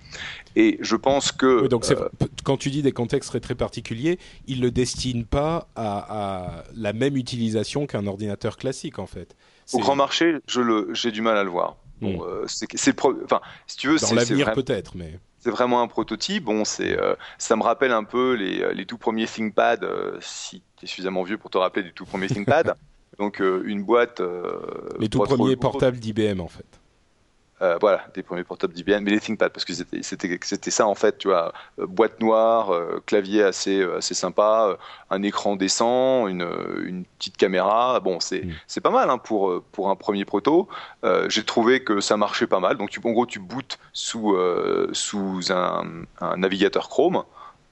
Et je pense que... donc euh, quand tu dis des contextes très très particuliers, ils ne le destinent pas à, la même utilisation qu'un ordinateur classique en fait. Au grand marché, j'ai du mal à le voir. Bon, hmm. euh, c'est, enfin, si tu veux, dans l'avenir peut-être, mais c'est vraiment un prototype. Bon, c'est, euh, ça me rappelle un peu les, les tout premiers ThinkPad, si tu es suffisamment vieux pour te rappeler des tout premiers ThinkPad. *laughs* Donc euh, une boîte. Euh, les tout premiers portables d'IBM en fait. Euh, voilà, des premiers portables d'IBM, mais les ThinkPad, parce que c'était ça en fait, tu vois, boîte noire, clavier assez, assez sympa, un écran décent, une, une petite caméra. Bon, c'est mm. pas mal hein, pour, pour un premier proto. J'ai trouvé que ça marchait pas mal. Donc, tu, en gros, tu bootes sous, sous un, un navigateur Chrome.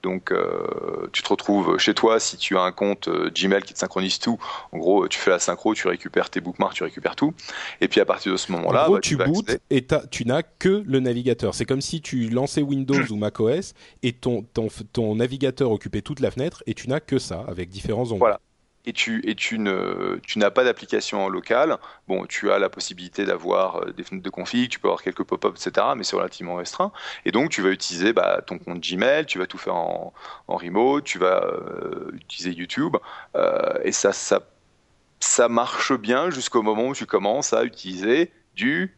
Donc, euh, tu te retrouves chez toi si tu as un compte euh, Gmail qui te synchronise tout. En gros, tu fais la synchro, tu récupères tes bookmarks, tu récupères tout. Et puis à partir de ce moment-là, bah, tu, bootes et tu n'as que le navigateur. C'est comme si tu lançais Windows ou macOS et ton, ton, ton navigateur occupait toute la fenêtre et tu n'as que ça avec différents onglets. Voilà et tu, n'as pas d'application en local, bon, tu as la possibilité d'avoir euh, des fenêtres de config, tu peux avoir quelques pop-up, etc., mais c'est relativement restreint. Et donc, tu vas utiliser bah, ton compte Gmail, tu vas tout faire en, en remote, tu vas euh, utiliser YouTube, euh, et ça, ça, ça marche bien jusqu'au moment où tu commences à utiliser du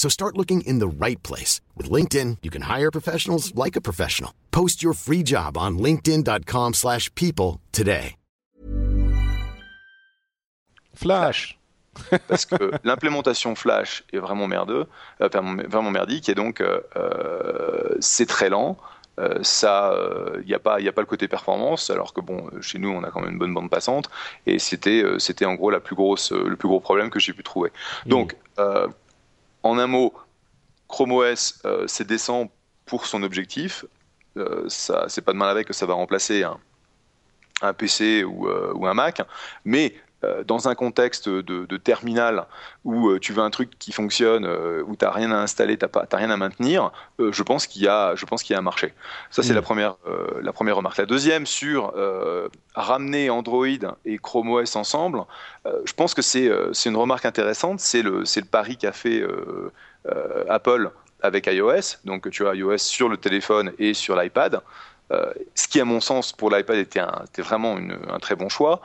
So start looking in the right place. With LinkedIn, you can hire professionals like a professional. Post your free job on linkedin.com slash people today. Flash Parce que l'implémentation Flash est vraiment merdeux, euh, vraiment merdique, et donc euh, euh, c'est très lent. Euh, ça, il n'y a pas, a pas le côté performance, alors que bon, chez nous, on a quand même une bonne bande passante, et c'était, c'était en gros la plus grosse, le plus gros problème que j'ai pu trouver. Donc, en un mot, Chrome OS, euh, c'est décent pour son objectif. Euh, c'est pas de mal avec que ça va remplacer un, PC euh, ou, un Mac, mais euh, dans un contexte de, terminal où euh, tu veux un truc qui fonctionne, euh, où tu n'as rien à installer, tu n'as rien à maintenir, je pense qu'il y, a, je pense qu'il y a un marché. Ça, c'est mm. la, première, la première remarque. La deuxième, sur ramener Android et Chrome OS ensemble, je pense que c'est une remarque intéressante. C'est le, le pari qu'a fait Apple avec iOS. Donc, tu as iOS sur le téléphone et sur l'iPad. ce qui, à mon sens, pour l'iPad était, était, vraiment un très bon choix.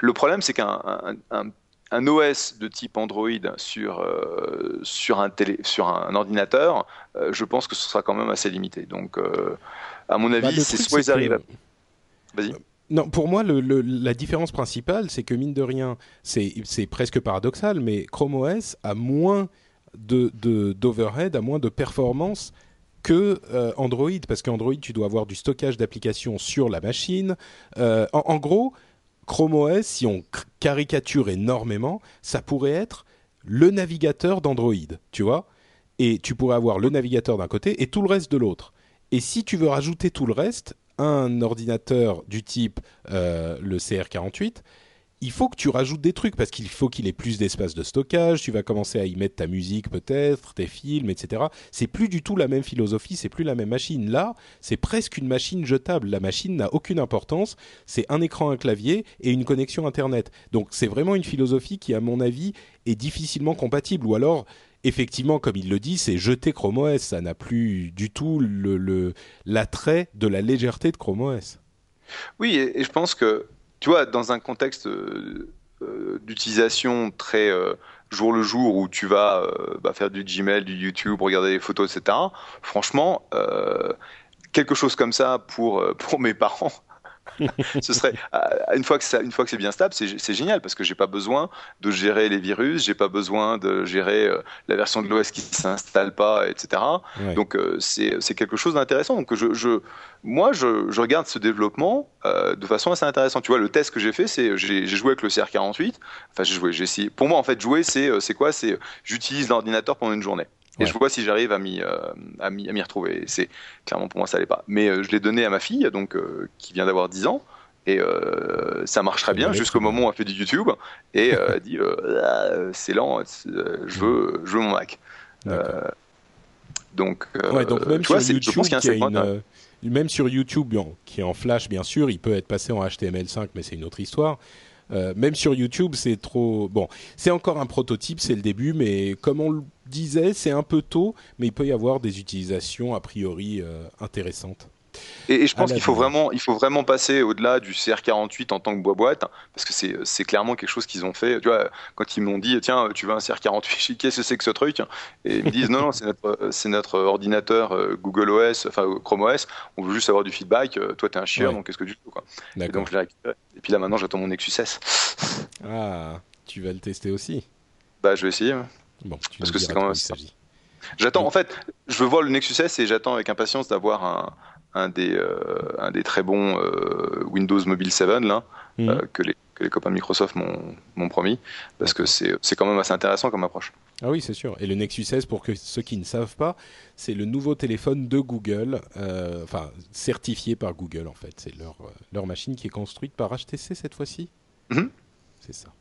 Le problème, c'est qu'un un, OS de type Android sur, euh, sur, un, télé, sur un ordinateur, euh, je pense que ce sera quand même assez limité. Donc, euh, à mon bah, avis, c'est soit ils arrivent à... Vas-y. Non, pour moi, le, la différence principale, c'est que mine de rien, c'est presque paradoxal, mais Chrome OS a moins de d'overhead, a moins de performance que Android, parce qu'Android, tu dois avoir du stockage d'applications sur la machine. En, en, gros, Chrome OS, si on caricature énormément, ça pourrait être le navigateur d'Android, tu vois Et tu pourrais avoir le navigateur d'un côté et tout le reste de l'autre. Et si tu veux rajouter tout le reste, un ordinateur du type euh, le CR48, il faut que tu rajoutes des trucs parce qu'il faut qu'il ait plus d'espace de stockage. Tu vas commencer à y mettre ta musique peut-être, tes films, etc. C'est plus du tout la même philosophie, c'est plus la même machine. Là, c'est presque une machine jetable. La machine n'a aucune importance. C'est un écran, un clavier et une connexion internet. Donc c'est vraiment une philosophie qui, à mon avis, est difficilement compatible. Ou alors, effectivement, comme il le dit, c'est jeter Chrome OS. Ça n'a plus du tout l'attrait le, de la légèreté de Chrome OS. Oui, et je pense que tu vois, dans un contexte euh, euh, d'utilisation très euh, jour le jour où tu vas bah, faire du Gmail, du YouTube, regarder les photos, etc. Franchement, quelque chose comme ça pour, *laughs* pour mes parents, *laughs* ce serait une fois que ça, une fois que c'est bien stable, c'est génial parce que j'ai pas besoin de gérer les virus, j'ai pas besoin de gérer euh, la version de l'OS qui s'installe pas, etc. Donc euh, c'est quelque chose d'intéressant. Donc je, je, moi je, je, regarde ce développement euh, de façon assez intéressante. Tu vois, le test que j'ai fait, c'est j'ai joué avec le CR48. Enfin, j'ai joué, j'ai essayé. Pour moi, en fait, jouer, c'est c'est quoi? C'est j'utilise l'ordinateur pendant une journée. Et je vois si j'arrive à m'y euh, à m'y retrouver. C'est clairement pour moi ça allait pas. Mais euh, je l'ai donné à ma fille, donc euh, qui vient d'avoir 10 ans. Et ça marche très bien jusqu'au moment où elle fait du YouTube et elle dit ah, c'est lent, je veux je veux mon Mac. donc, donc même sur YouTube, même sur YouTube, qui est en Flash bien sûr, il peut être passé en HTML5, mais c'est une autre histoire. Euh, même sur YouTube, c'est trop. Bon, c'est encore un prototype, c'est le début, mais comme on le disait, c'est un peu tôt, mais il peut y avoir des utilisations a priori euh, intéressantes. Et, je pense qu'il faut vraiment, il faut vraiment passer au-delà du CR48 en tant que boîte, parce que c'est clairement quelque chose qu'ils ont fait. Tu vois, quand ils m'ont dit, tiens, tu veux un CR48, qu'est-ce que c'est que ce truc? Et ils me disent, non, non, c'est notre, ordinateur euh, Google OS, enfin Chrome OS. On veut juste avoir du feedback. Euh, toi, t'es un chieur, donc qu'est-ce que tu veux quoi? Et donc je l'ai récupéré. Et puis là, maintenant, j'attends mon Nexus S. Ah, tu vas le tester aussi Bah, je vais essayer. Bon, tu parce que c'est quand même. J'attends, en fait, je veux voir le Nexus S et j'attends avec impatience d'avoir un, un des, euh, un des très bons euh, Windows Mobile 7 là, mhm. euh, que, les, que les copains de Microsoft m'ont promis, parce que c'est quand même assez intéressant comme approche. Ah oui, c'est sûr. Et le Nexus 16, pour que ceux qui ne savent pas, c'est le nouveau téléphone de Google, enfin certifié par Google en fait. C'est leur, leur machine qui est construite par HTC cette fois-ci. Mhm. C'est ça.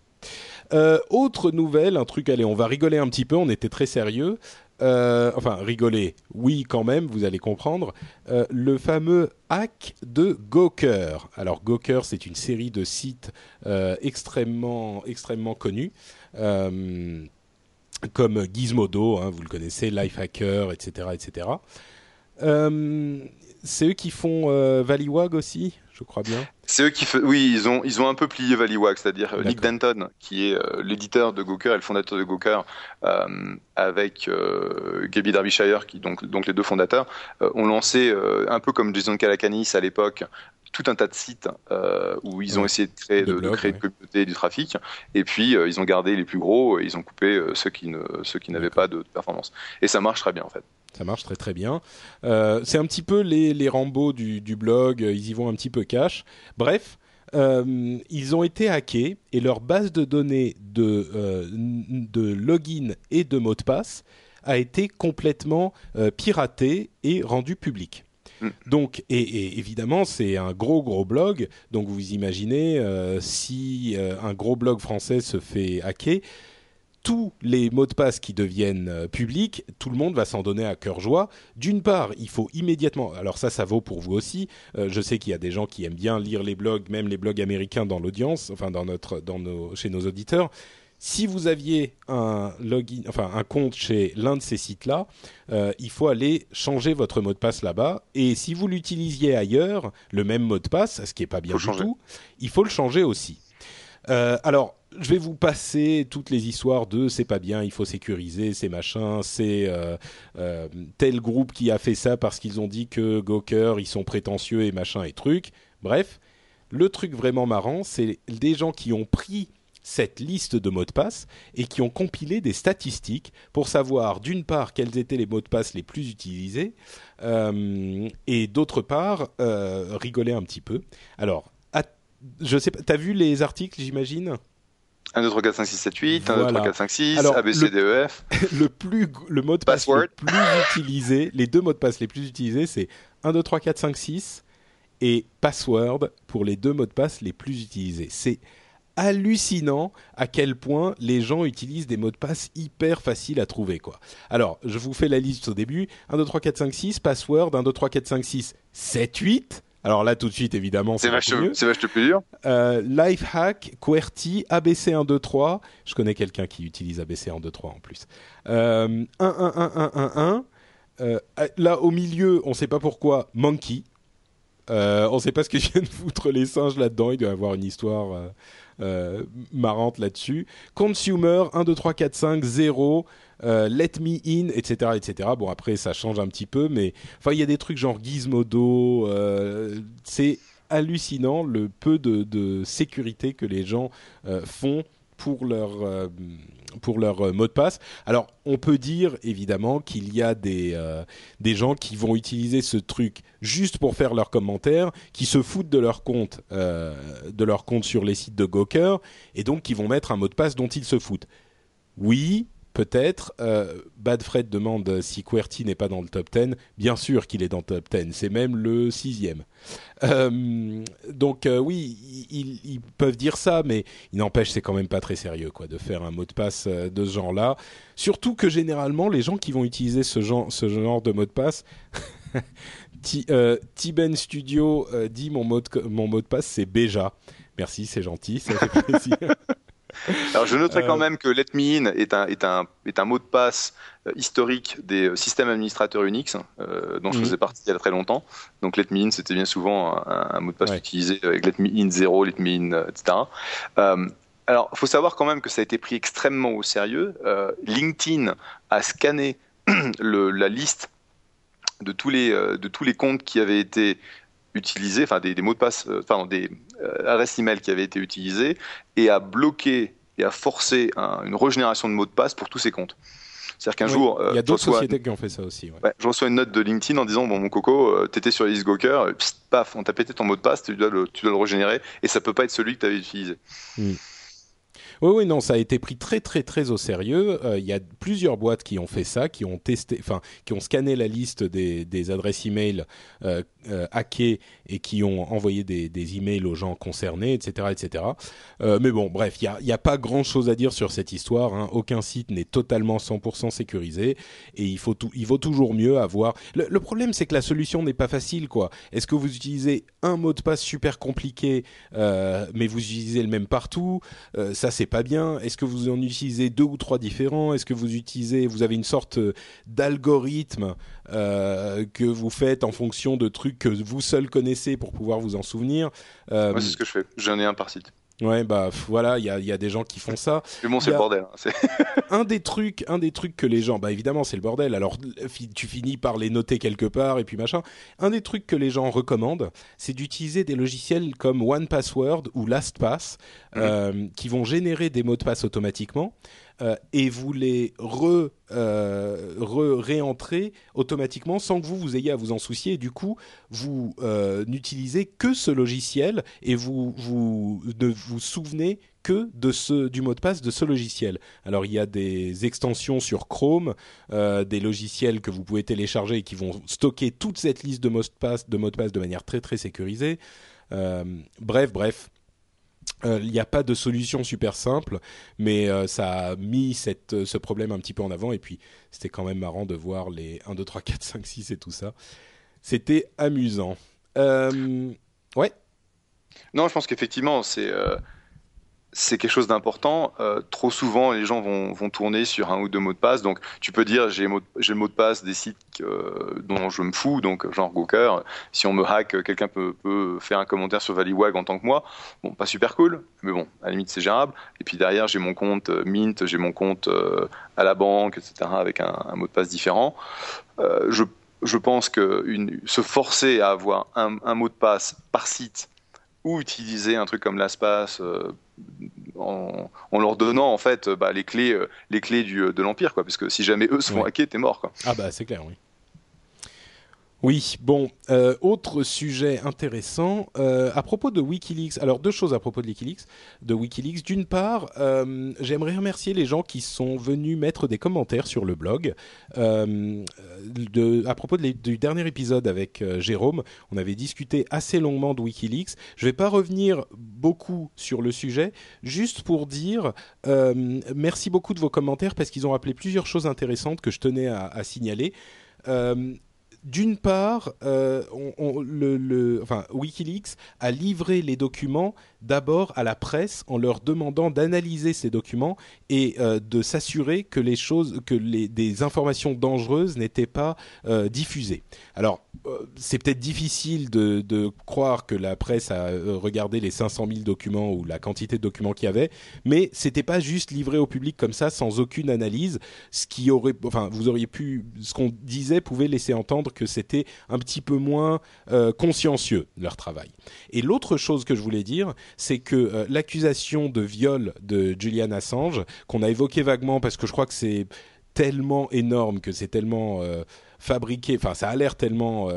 autre nouvelle, un truc, allez, on va rigoler un petit peu, on était très sérieux. Euh, enfin rigoler, oui quand même, vous allez comprendre, euh, le fameux hack de Gawker. Alors Gawker, c'est une série de sites euh, extrêmement, extrêmement connus. comme Gizmodo, hein, vous le connaissez, Lifehacker, etc., etc. c'est eux qui font Valleywag aussi je crois bien. C'est eux qui font. Oui, ils ont, ils ont un peu plié Valleywag, c'est-à-dire euh, Nick Denton, qui est euh, l'éditeur de Gawker et le fondateur de Gawker, euh, avec euh, Gaby Derbyshire, qui donc, donc les deux fondateurs, ont lancé un peu comme Jason Calacanis à l'époque tout un tas de sites où ils ont essayé de créer, de, créer une communauté du trafic, et puis ils ont gardé les plus gros et ils ont coupé ceux qui ne, ceux qui n'avaient pas de, de performance. Et ça marche très bien en fait. Ça marche très très bien. Euh, c'est un petit peu les, les Rambo du, du, blog, ils y vont un petit peu cash. Bref, euh, ils ont été hackés et leur base de données de, euh, de login et de mot de passe a été complètement piratée et rendue publique. Mm. Donc, et, et évidemment, c'est un gros gros blog. Donc, vous imaginez si un gros blog français se fait hacker, tous les mots de passe qui deviennent euh, publics, tout le monde va s'en donner à cœur joie. D'une part, il faut immédiatement, alors ça, ça vaut pour vous aussi. Euh, je sais qu'il y a des gens qui aiment bien lire les blogs, même les blogs américains dans l'audience, enfin dans notre, dans nos, chez nos auditeurs. Si vous aviez un login, enfin un compte chez l'un de ces sites-là, euh, il faut aller changer votre mot de passe là-bas. Et si vous l'utilisiez ailleurs, le même mot de passe, ce qui est pas bien du tout, il faut le changer aussi. alors, je vais vous passer toutes les histoires de c'est pas bien, il faut sécuriser, c'est machin, c'est euh, euh, tel groupe qui a fait ça parce qu'ils ont dit que Gawker ils sont prétentieux et machin et truc. Bref, le truc vraiment marrant, c'est des gens qui ont pris cette liste de mots de passe et qui ont compilé des statistiques pour savoir d'une part quels étaient les mots de passe les plus utilisés euh, et d'autre part rigoler un petit peu. Alors, je pas, t'as vu les articles, j'imagine? 1, 2, 3, 4, 5, 6, 7, 8, 1, 2, 3, 4, 5, 6, Alors, A, B, C, D, E, F. *laughs* Le, plus, le mot de passe le plus utilisé, les deux mots de passe les plus utilisés, c'est 1, 2, 3, 4, 5, 6 et password pour les deux mots de passe les plus utilisés. C'est hallucinant à quel point les gens utilisent des mots de passe hyper faciles à trouver quoi. Alors, je vous fais la liste au début 1 2 3 4 5 6 password 1 2 3 4 5 6 7 8 alors là, tout de suite, évidemment, c'est vache, c'est vache plus dur. Euh, Lifehack, QWERTY, ABC 1, 2, 3. Je connais quelqu'un qui utilise ABC 1, 2, 3 en plus. Euh, 1, 1, 1, 1, 1, 1. Euh, là, au milieu, on ne sait pas pourquoi, Monkey. Euh, on ne sait pas ce que *laughs* viennent foutre les singes là-dedans. Il doit y avoir une histoire euh, euh, marrante là-dessus. Consumer, 1, 2, 3, 4, 5, 0. Euh, Let Me In, etc., etc. Bon, après, ça change un petit peu, mais enfin, il y a des trucs genre Gizmodo. Euh, c'est hallucinant le peu de, sécurité que les gens euh, font pour leur pour leur mot de passe. Alors, on peut dire évidemment qu'il y a des des gens qui vont utiliser ce truc juste pour faire leurs commentaires, qui se foutent de leur compte de leur compte sur les sites de Gawker et donc qui vont mettre un mot de passe dont ils se foutent. Oui, peut-être. Euh, Bad Fred demande si QWERTY n'est pas dans le top 10. Bien sûr qu'il est dans le top 10. C'est même le sixième. Euh, donc euh, oui, ils, peuvent dire ça, mais il n'empêche, c'est quand même pas très sérieux quoi, de faire un mot de passe de ce genre-là. Surtout que généralement, les gens qui vont utiliser ce genre, de mot de passe... *laughs* Tiben Studio dit mon mot de, mon mot de passe c'est Beja. Merci, c'est gentil, ça fait plaisir. *laughs* *laughs* Alors je noterai quand euh. même que Let Me In est un, est un, est un mot de passe euh, historique des euh, systèmes administrateurs Unix, dont je mhm. faisais partie il y a très longtemps. Donc Let Me In, c'était bien souvent un, mot de passe utilisé avec Let Me In 0, Let Me In, etc. alors, il faut savoir quand même que ça a été pris extrêmement au sérieux. LinkedIn a scanné *clears throat* le, la liste de tous les, de tous les comptes qui avaient été utilisés, enfin des, mots de passe, enfin des adresses email qui avaient été utilisées, et a bloqué et a forcé une régénération de mots de passe pour tous ces comptes. C'est-à-dire qu'un jour, il y a d'autres sociétés qui ont fait ça aussi. Ouais. je reçois une note de LinkedIn en disant bon mon coco, euh, t'étais sur la liste Gawker, paf, on t'a pété ton mot de passe, tu dois le, tu dois le régénérer et ça peut pas être celui que tu avais utilisé. Hmm. Oui, oui, non, ça a été pris très, très, très au sérieux. Euh, il y a plusieurs boîtes qui ont fait ça, qui ont testé, enfin, qui ont scanné la liste des, des adresses email euh, euh, hackées et qui ont envoyé des, des emails aux gens concernés, etc., etc. Euh, mais bon, bref, il n'y a, a, pas grand-chose à dire sur cette histoire. Hein. Aucun site n'est totalement 100% sécurisé et il faut tout, il vaut toujours mieux avoir. Le, le problème, c'est que la solution n'est pas facile, quoi. Est-ce que vous utilisez un mot de passe super compliqué, mais vous utilisez le même partout? Ça, c'est pas bien Est-ce que vous en utilisez deux ou trois différents? Est-ce que vous utilisez, vous avez une sorte euh, d'algorithme euh, que vous faites en fonction de trucs que vous seul connaissez pour pouvoir vous en souvenir? Euh, Moi, c'est ce que je fais. J'en ai un par site. Ouais, bah voilà, il y a, y a, des gens qui font ça. Mais bon, c'est le bordel. Hein, *laughs* un des trucs, un des trucs que les gens, bah évidemment, c'est le bordel. Alors, tu finis par les noter quelque part et puis machin. Un des trucs que les gens recommandent, c'est d'utiliser des logiciels comme OnePassword ou LastPass mmh. euh, qui vont générer des mots de passe automatiquement. Euh, et vous les re, euh, re réentrez automatiquement sans que vous vous ayez à vous en soucier. Du coup, vous euh, n'utilisez que ce logiciel et vous, vous ne vous souvenez que de ce, du mot de passe de ce logiciel. Alors il y a des extensions sur Chrome, des logiciels que vous pouvez télécharger et qui vont stocker toute cette liste de mots de passe de, de, passe de manière très très sécurisée. bref, bref, euh, il n'y a pas de solution super simple, mais euh, ça a mis cette, euh, ce problème un petit peu en avant. Et puis, c'était quand même marrant de voir les 1, 2, 3, 4, 5, 6 et tout ça. C'était amusant. ouais. Non, je pense qu'effectivement, c'est c'est quelque chose d'important. Euh, trop souvent, les gens vont, vont, tourner sur un ou deux mots de passe. Donc, tu peux dire j'ai le mot de passe des sites dont je me fous, donc genre Gawker. Si on me hack, quelqu'un peut, peut, faire un commentaire sur Valleywag en tant que moi. Bon, pas super cool, mais bon, à la limite c'est gérable. Et puis derrière, j'ai mon compte euh, Mint, j'ai mon compte euh, à la banque, etc. avec un, mot de passe différent. je, je pense que se forcer à avoir un mot de passe par site ou utiliser un truc comme l'espace en, leur donnant en fait bah, les clés, les clés du, de l'empire, quoi. Parce que si jamais eux se font hacker, t'es mort, quoi. Ah bah c'est clair, oui. Oui, bon, euh, autre sujet intéressant euh, à propos de WikiLeaks. Alors deux choses à propos de WikiLeaks. De WikiLeaks, d'une part, euh, j'aimerais remercier les gens qui sont venus mettre des commentaires sur le blog. À propos du dernier épisode avec Jérôme, on avait discuté assez longuement de WikiLeaks. Je ne vais pas revenir beaucoup sur le sujet, juste pour dire merci beaucoup de vos commentaires parce qu'ils ont rappelé plusieurs choses intéressantes que je tenais à signaler d'une part, euh, Wikileaks a livré les documents d'abord à la presse en leur demandant d'analyser ces documents et euh, de s'assurer que les choses, que les, des informations dangereuses n'étaient pas euh, diffusées. Alors, c'est peut-être difficile de, croire que la presse a regardé les 500 000 documents ou la quantité de documents qu'il y avait, mais c'était pas juste livré au public comme ça sans aucune analyse. Ce qui aurait, pu, ce qu'on disait pouvait laisser entendre que c'était un petit peu moins euh, consciencieux leur travail. Et l'autre chose que je voulais dire, c'est que euh, l'accusation de viol de Julian Assange, qu'on a évoqué vaguement parce que je crois que c'est tellement énorme, que c'est tellement euh, fabriqué, enfin ça a l'air tellement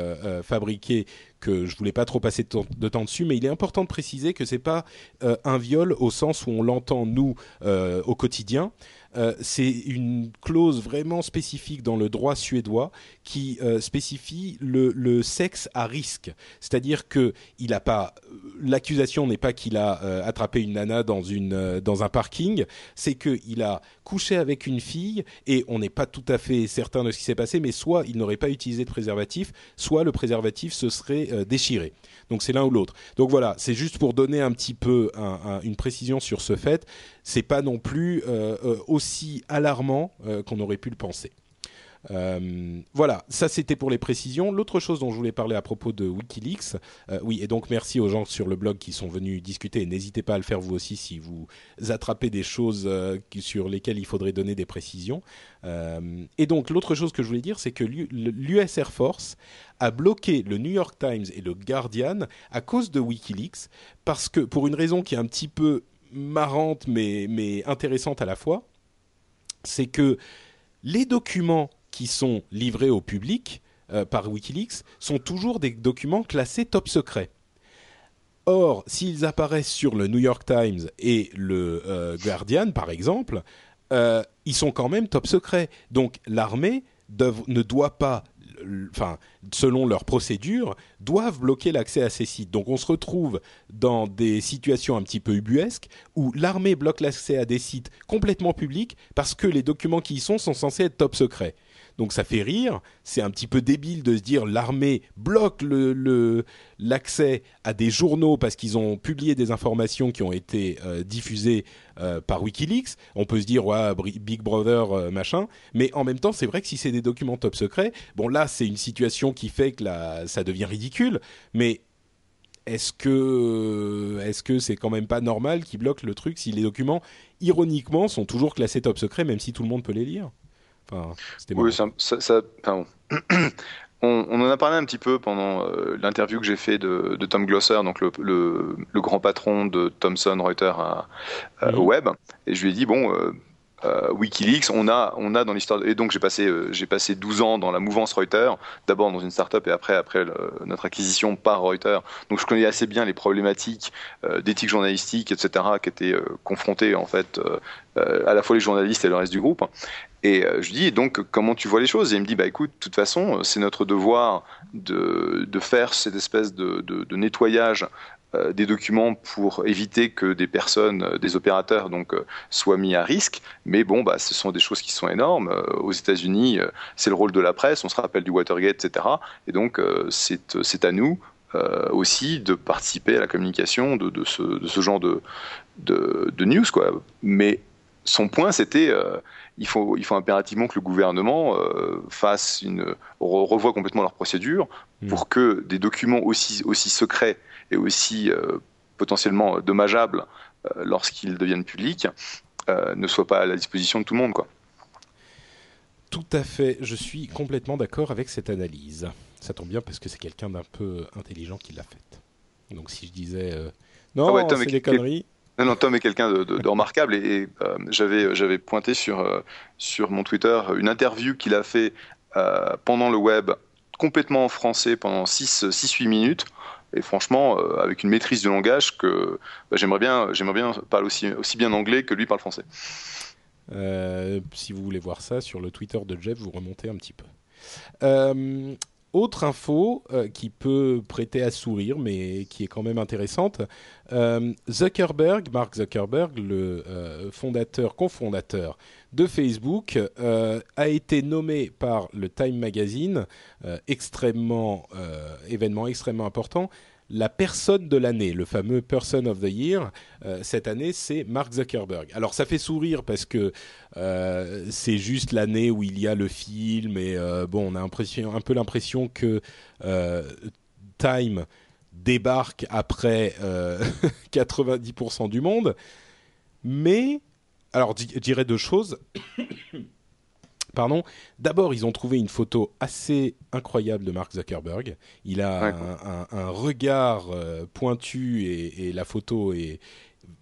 fabriqué que je voulais pas trop passer de temps, dessus, mais il est important de préciser que c'est pas un viol au sens où on l'entend nous au quotidien. Euh, c'est une clause vraiment spécifique dans le droit suédois qui euh, spécifie le, sexe à risque. C'est-à-dire que il pas, l'accusation n'est pas qu'il a euh, attrapé une nana dans une dans un parking, c'est qu'il a couché avec une fille et on n'est pas tout à fait certain de ce qui s'est passé, mais soit il n'aurait pas utilisé de préservatif, soit le préservatif se serait déchiré. Donc c'est l'un ou l'autre. Donc voilà, c'est juste pour donner un petit peu une précision sur ce fait. C'est pas non plus euh, euh, aussi alarmant euh, qu'on aurait pu le penser. Euh, voilà, ça c'était pour les précisions. L'autre chose dont je voulais parler à propos de Wikileaks, euh, oui, et donc merci aux gens sur le blog qui sont venus discuter. N'hésitez pas à le faire vous aussi si vous attrapez des choses euh, sur lesquelles il faudrait donner des précisions. et donc l'autre chose que je voulais dire, c'est que l'US Air Force a bloqué le New York Times et le Guardian à cause de Wikileaks, parce que pour une raison qui est un petit peu marrante mais, mais intéressante à la fois, c'est que les documents qui sont livrés au public euh, par Wikileaks sont toujours des documents classés top secret. Or, s'ils apparaissent sur le New York Times et le euh, Guardian, par exemple, euh, ils sont quand même top secret. Donc, l'armée ne doit pas enfin, selon leurs procédures, doivent bloquer l'accès à ces sites. Donc on se retrouve dans des situations un petit peu ubuesques où l'armée bloque l'accès à des sites complètement publics parce que les documents qui y sont sont censés être top secrets. Donc ça fait rire. C'est un petit peu débile de se dire l'armée bloque le, l'accès à des journaux parce qu'ils ont publié des informations qui ont été euh, diffusées euh, par WikiLeaks. On peut se dire Big Brother euh, machin, mais en même temps c'est vrai que si c'est des documents top secrets, bon là c'est une situation qui fait que ça devient ridicule, mais est-ce que est-ce que c'est quand même pas normal qu'ils bloquent le truc si les documents ironiquement sont toujours classés top secret même si tout le monde peut les lire? Oui, ça, *clears throat* on, en a parlé un petit peu pendant euh, l'interview que j'ai fait de, Tom Glosser, donc le, le, grand patron de Thomson Reuters à, mhm. au web, et je lui ai dit bon. Euh, euh, WikiLeaks, on a, on a dans l'histoire, et donc j'ai passé, j'ai passé 12 ans dans la mouvance Reuters, d'abord dans une startup et après, après notre acquisition par Reuters. Donc je connais assez bien les problématiques d'éthique journalistique, etc., qui étaient confrontées en fait à la fois les journalistes et le reste du groupe. Et euh, je lui dis, donc, comment tu vois les choses? Et il me dit, bah écoute, de toute façon, c'est notre devoir de, de faire cette espèce de, de, nettoyage euh, des documents pour éviter que des personnes, euh, des opérateurs, donc, soient mis à risque. Mais bon, bah, ce sont des choses qui sont énormes. aux États-Unis, c'est le rôle de la presse, on se rappelle du Watergate, etc. Et donc, c'est à nous, aussi de participer à la communication de, ce, de ce, genre de, de, news. Quoi. Mais son point, c'était il faut, il faut impérativement que le gouvernement euh, fasse une revoie complètement leur procédure hmm. pour que des documents aussi, aussi secrets et aussi euh, potentiellement dommageables euh, lorsqu'ils deviennent publics ne soient pas à la disposition de tout le monde. Quoi. Tout à fait, je suis complètement d'accord avec cette analyse. Ça tombe bien parce que c'est quelqu'un d'un peu intelligent qui l'a faite. Donc si je disais non, ah c'est des conneries. Non, non, Tom est quelqu'un de, remarquable et, j'avais j'avais pointé sur sur mon Twitter une interview qu'il a fait pendant le web complètement en français pendant 6-8 minutes et franchement, euh, avec une maîtrise du langage que bah, j'aimerais bien, j'aimerais bien parler aussi, aussi bien anglais que lui parle français. Euh, si vous voulez voir ça sur le Twitter de Jeff, vous remontez un petit peu. Euh, autre info qui peut prêter à sourire, mais qui est quand même intéressante. Zuckerberg, Mark Zuckerberg, le fondateur, cofondateur de Facebook, a été nommé par le Time Magazine, extrêmement événement extrêmement important, la personne de l'année, le fameux Person of the Year, euh, cette année, c'est Mark Zuckerberg. Alors ça fait sourire parce que euh, c'est juste l'année où il y a le film et euh, bon, on a un peu l'impression que Time débarque après *laughs* 90% du monde. Mais, alors je dirais deux choses. Pardon. D'abord, ils ont trouvé une photo assez incroyable de Mark Zuckerberg. Il a un, regard euh, pointu et, la photo est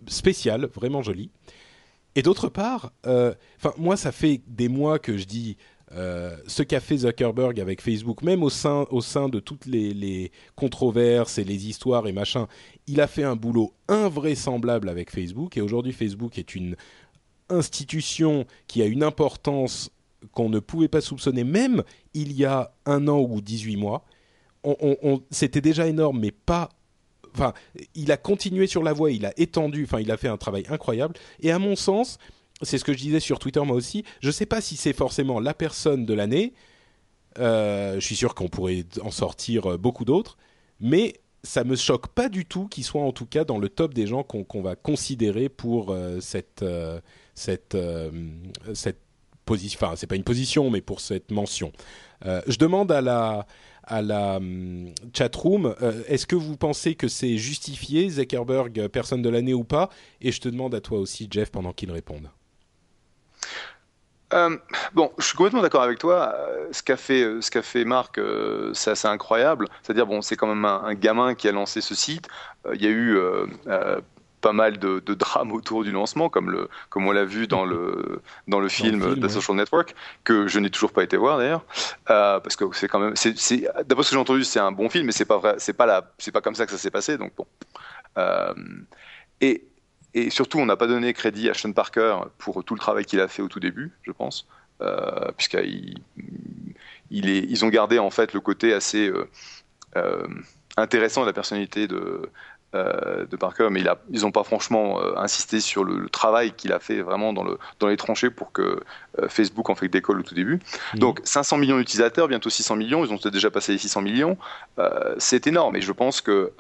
spéciale, vraiment jolie. Et d'autre part, euh, moi, ça fait des mois que je dis euh, ce qu'a fait Zuckerberg avec Facebook, même au sein, au sein de toutes les, les, controverses et les histoires et machin, il a fait un boulot invraisemblable avec Facebook. Et aujourd'hui, Facebook est une institution qui a une importance qu'on ne pouvait pas soupçonner, même il y a un an ou 18 mois. On, C'était déjà énorme, mais pas. Enfin, il a continué sur la voie, il a étendu, enfin, il a fait un travail incroyable. Et à mon sens, c'est ce que je disais sur Twitter moi aussi, je ne sais pas si c'est forcément la personne de l'année. Euh, je suis sûr qu'on pourrait en sortir euh, beaucoup d'autres, mais ça me choque pas du tout qu'il soit en tout cas dans le top des gens qu'on va considérer pour euh, cette, cette, cette position, enfin c'est pas une position, mais pour cette mention. Euh, je demande à la à la um, chatroom, euh, est-ce que vous pensez que c'est justifié, Zuckerberg, personne de l'année ou pas? Et je te demande à toi aussi, Jeff, pendant qu'il réponde. Euh, bon, je suis complètement d'accord avec toi. Ce qu'a fait, ce Marc, c'est assez incroyable. C'est-à-dire, bon, c'est quand même un, gamin qui a lancé ce site. Il y a eu pas mal de, drames autour du lancement, comme, le, comme on l'a vu dans le, dans le film, The Social Network, que je n'ai toujours pas été voir d'ailleurs, euh, parce que c'est quand même, d'après ce que j'ai entendu, c'est un bon film, mais c'est pas vrai, c'est pas la, c'est pas comme ça que ça s'est passé, donc bon. Euh, et, et surtout, on n'a pas donné crédit à Sean Parker pour tout le travail qu'il a fait au tout début, je pense, euh, puisqu'il il est, ils ont gardé en fait le côté assez euh, intéressant de la personnalité de, euh, de Parker, mais ils n'ont pas franchement euh, insisté sur le, travail qu'il a fait vraiment dans, le, dans les tranchées pour que euh, Facebook en fait décolle au tout début. Mhm. Donc 500 millions d'utilisateurs, bientôt 600 millions, ils ont déjà passé les 600 millions. c'est énorme et je pense que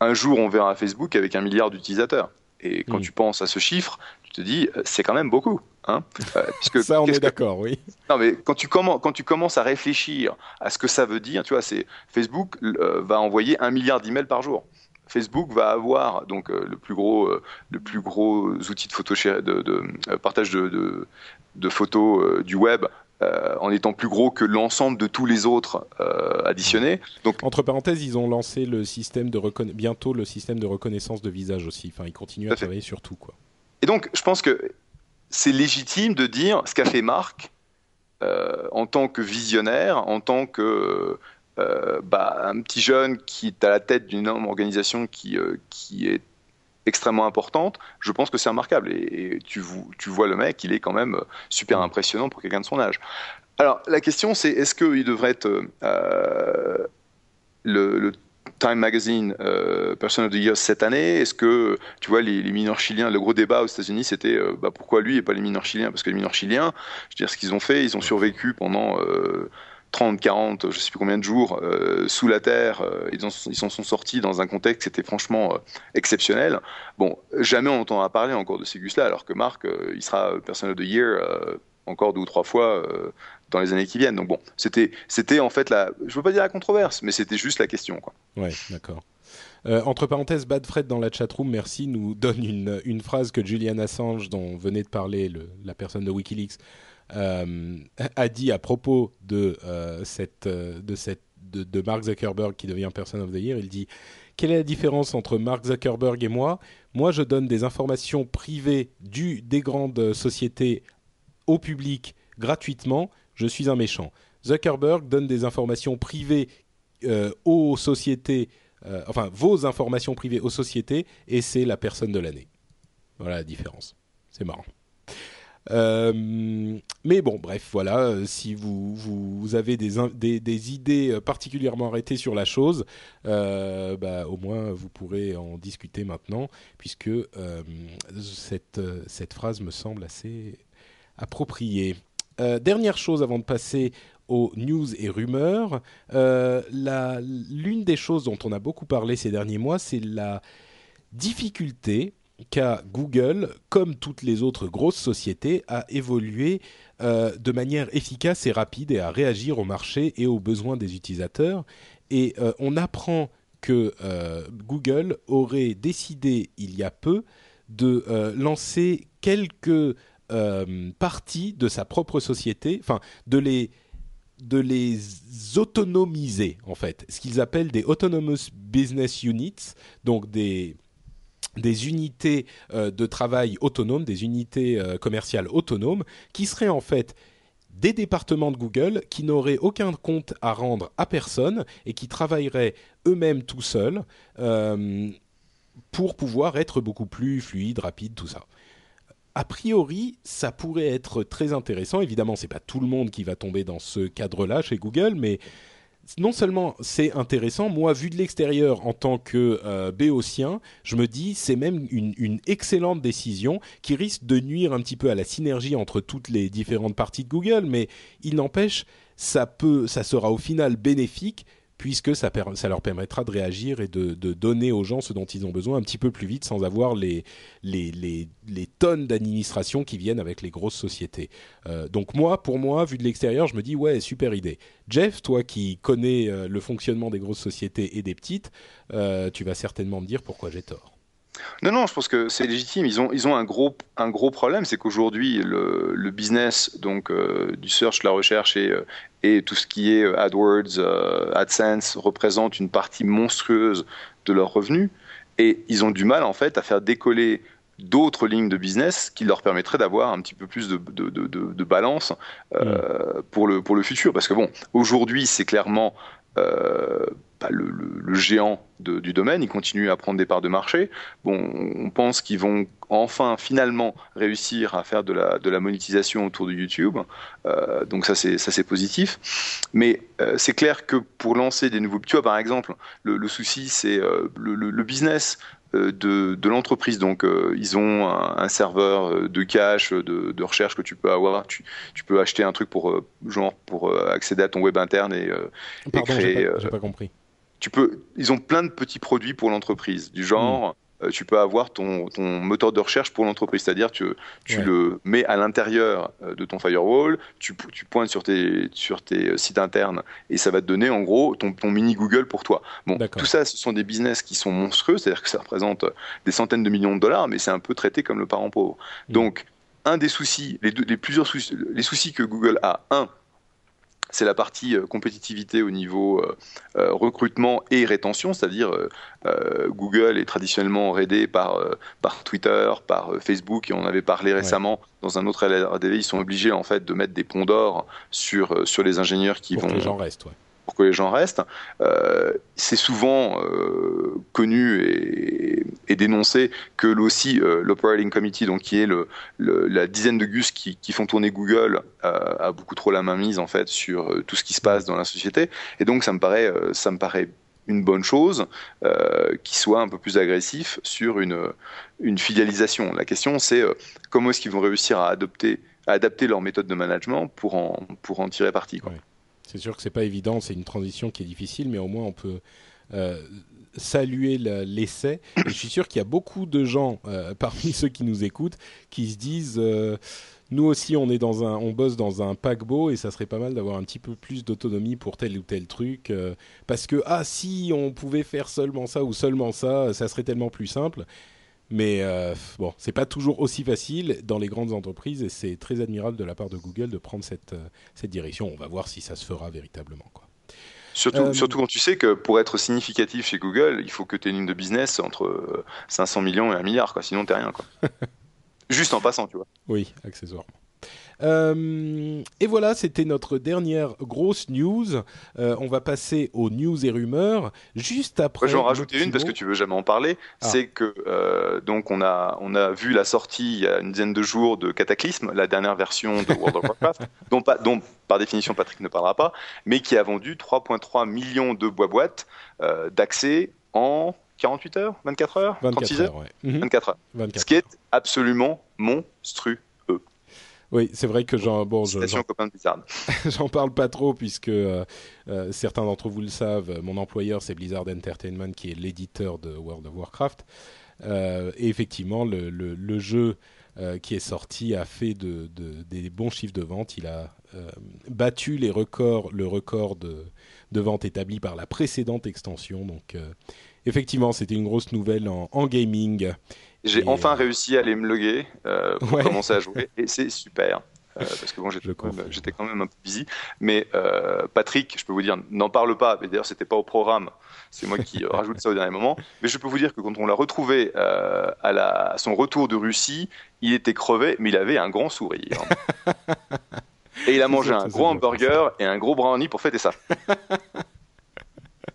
un jour on verra Facebook avec un milliard d'utilisateurs. Et quand mhm. tu penses à ce chiffre, tu te dis, c'est quand même beaucoup. Hein euh, puisque, ça, on est d'accord, oui. Non, mais quand tu, commences, quand tu commences à réfléchir à ce que ça veut dire, tu vois, c'est Facebook euh, va envoyer un milliard d'emails par jour. Facebook va avoir donc euh, le plus gros, le plus gros outil de, photo, de, de partage de, de photos du web en étant plus gros que l'ensemble de tous les autres additionnés. Donc, Entre parenthèses, ils ont lancé le système de bientôt le système de reconnaissance de visage aussi. Enfin, ils continuent à, travailler sur tout. Quoi. Et donc, je pense que c'est légitime de dire ce qu'a fait Marc euh, en tant que visionnaire, en tant que euh, bah, un petit jeune qui est à la tête d'une organisation qui, euh, qui est extrêmement importante, je pense que c'est remarquable. Et, tu, vois le mec, il est quand même super impressionnant pour quelqu'un de son âge. Alors la question c'est est-ce qu'il devrait être le Time Magazine euh, Person of the Year cette année Est-ce que, tu vois, les, mineurs chiliens, le gros débat aux États-Unis, c'était euh, bah, pourquoi lui et pas les mineurs chiliens? Parce que les mineurs chiliens, je veux dire, ce qu'ils ont fait, ils ont survécu pendant 30, 40, je sais plus combien de jours euh, sous la terre. ils, ils s'en sont sortis dans un contexte qui était franchement exceptionnel. Bon, jamais on entendra parler encore de ces gus-là, alors que Marc, il sera Person of the Year encore deux ou trois fois dans les années qui viennent. Donc bon, c'était, c'était en fait la, je veux pas dire la controverse, mais c'était juste la question. Quoi. Ouais, d'accord. Euh, entre parenthèses, Bad Fred dans la chatroom, merci, nous *laughs* donne une, une, phrase que Julian Assange, dont venait de parler le, la personne de Wikileaks, euh, *laughs* a dit à propos de, euh, cette, de, cette, de Mark Zuckerberg qui devient Person of the Year. Il dit quelle est la différence entre Mark Zuckerberg et moi? Moi, je donne des informations privées du, des grandes sociétés au public gratuitement. Je suis un méchant. Zuckerberg donne des informations privées euh, aux sociétés, euh, enfin vos informations privées aux sociétés, et c'est la personne de l'année. Voilà la différence. C'est marrant. Euh, mais bon, bref, voilà. Si vous, vous avez des, des, idées particulièrement arrêtées sur la chose, bah, au moins vous pourrez en discuter maintenant, puisque cette, cette phrase me semble assez Euh, dernière chose avant de passer aux news et rumeurs, euh, l'une des choses dont on a beaucoup parlé ces derniers mois, c'est la difficulté qu'a Google, comme toutes les autres grosses sociétés, à évoluer euh, de manière efficace et rapide et à réagir au marché et aux besoins des utilisateurs. Et on apprend que Google aurait décidé il y a peu de lancer quelques euh, parties de sa propre société, enfin de les autonomiser en fait, ce qu'ils appellent des autonomous business units, donc des des unités euh, de travail autonomes, des unités euh, commerciales autonomes, qui seraient en fait des départements de Google qui n'auraient aucun compte à rendre à personne et qui travailleraient eux-mêmes tout seuls pour pouvoir être beaucoup plus fluide, rapide, tout ça. A priori, ça pourrait être très intéressant. Évidemment, c'est pas tout le monde qui va tomber dans ce cadre-là chez Google, mais non seulement c'est intéressant, moi, vu de l'extérieur en tant que euh, béotien, je me dis c'est même une, une excellente décision qui risque de nuire un petit peu à la synergie entre toutes les différentes parties de Google, mais il n'empêche, ça ça sera au final bénéfique puisque ça, leur permettra de réagir et de, donner aux gens ce dont ils ont besoin un petit peu plus vite sans avoir les tonnes d'administration qui viennent avec les grosses sociétés. Euh, donc moi, pour moi, vu de l'extérieur, je me dis ouais, super idée. Jeff, toi qui connais euh, le fonctionnement des grosses sociétés et des petites, euh, tu vas certainement me dire pourquoi j'ai tort. Non, non, je pense que c'est légitime. Ils ont, ils ont un, gros, un gros problème, c'est qu'aujourd'hui, le, le business donc, euh, du search, la recherche et, euh, et tout ce qui est euh, AdWords, euh, AdSense représente une partie monstrueuse de leurs revenus. Et ils ont du mal, en fait, à faire décoller d'autres lignes de business qui leur permettraient d'avoir un petit peu plus de, de, de, de- de balance euh, pour, le, pour le futur. Parce que, bon, aujourd'hui, c'est clairement euh, bah, le, le- le géant de- du domaine, il continue à prendre des parts de marché. Bon, on pense qu'ils vont enfin, finalement, réussir à faire de la, de la monétisation autour de YouTube. Euh, donc ça, c'est ça, c'est positif. Mais euh, c'est clair que pour lancer des nouveaux, tu vois, par exemple, le, le souci, c'est euh, le, le- le business de, de l'entreprise. Donc, euh, ils ont un, un serveur de cache, de, de recherche que tu peux avoir. Tu, tu peux acheter un truc pour, euh, genre, pour euh, accéder à ton web interne et, et Pardon, j'ai créer. pas, j'ai pas compris. Tu peux, ils ont plein de petits produits pour l'entreprise, du genre, euh, tu peux avoir ton, ton moteur de recherche pour l'entreprise, c'est-à-dire tu, tu Ouais. le mets à l'intérieur euh, de ton firewall, tu, tu pointes sur tes, sur tes euh, sites internes et ça va te donner en gros ton, ton mini Google pour toi. Bon, tout ça, ce sont des business qui sont monstrueux, c'est-à-dire que ça représente des centaines de millions de dollars, mais c'est un peu traité comme le parent pauvre. Mm. Donc, un des soucis, les, deux- les plusieurs soucis, les soucis que Google a, un, c'est la partie euh, compétitivité au niveau euh, euh, recrutement et rétention, c'est-à-dire Google est traditionnellement raidé par, par Twitter, par Facebook, et on avait parlé récemment dans un autre LRDV, ils sont obligés en fait de mettre des ponts d'or sur, sur les ingénieurs qui Pour vont que les gens restent, ouais. pour que les gens restent. C'est souvent connu et, et dénoncé que aussi euh, l'operating committee, donc qui est la dizaine de gus qui, font tourner Google, euh, a beaucoup trop la main mise en fait sur euh, tout ce qui se passe dans la société. Et donc ça me paraît, ça me paraît une bonne chose euh, qui soit un peu plus agressif sur une, une fidélisation. La question c'est comment est-ce qu'ils vont réussir à adopter à adapter leur méthode de management pour en, pour en tirer parti. C'est sûr que c'est pas évident, c'est une transition qui est difficile, mais au moins on peut saluer la- l'essai. Je suis sûr qu'il y a beaucoup de gens euh, *laughs* parmi ceux qui nous écoutent qui se disent euh, nous aussi on est dans un, on bosse dans un paquebot et ça serait pas mal d'avoir un petit peu plus d'autonomie pour tel ou tel truc euh, parce que ah si on pouvait faire seulement ça ou seulement ça, ça serait tellement plus simple. Mais euh, bon, c'est pas toujours aussi facile dans les grandes entreprises et c'est très admirable de la part de Google de prendre cette, euh, cette direction. On va voir si ça se fera véritablement. Quoi. Surtout, surtout quand tu sais que pour être significatif chez Google, il faut que tu aies une ligne de business entre 500 millions et 1 milliard, quoi. sinon t'es rien. Quoi. *laughs* Juste en passant, tu vois. Oui, accessoirement. Euh, et voilà, c'était notre dernière grosse news. Euh, on va passer aux news et rumeurs juste après. Je vais en rajouter une parce que tu veux jamais en parler. Ah. C'est que euh, donc on a on a vu la sortie il y a une dizaine de jours de Cataclysme, la dernière version de World of Warcraft, *laughs* dont, par définition Patrick ne parlera pas, mais qui a vendu 3,3 millions de bois boîtes d'accès en 48 heures, 24 heures, 36 heures, 24 heures. Ce qui est absolument monstrueux. Oui, c'est vrai que j'en bon, *laughs* j'en parle pas trop puisque euh, euh, certains d'entre vous le savent. Mon employeur c'est Blizzard Entertainment qui est l'éditeur de World of Warcraft. Euh, et effectivement, le, le, jeu qui est sorti a fait de, de, des bons chiffres de vente. Il a battu les records, le record de, de vente établi par la précédente extension. Donc, effectivement, c'était une grosse nouvelle en, en gaming. J'ai enfin euh, réussi à aller me loguer euh, pour commencer à jouer et c'est *laughs* super. Euh, parce que bon, j'étais quand, même un peu busy. Mais Patrick, je peux vous dire, n'en parle pas. Mais d'ailleurs, c'était pas au programme. C'est moi qui *laughs* rajoute ça au dernier moment. Mais je peux vous dire que quand on l'a retrouvé à, la, son retour de Russie, il était crevé, mais il avait un grand sourire. *laughs* et il a mangé un gros hamburger et un gros brownie pour fêter ça.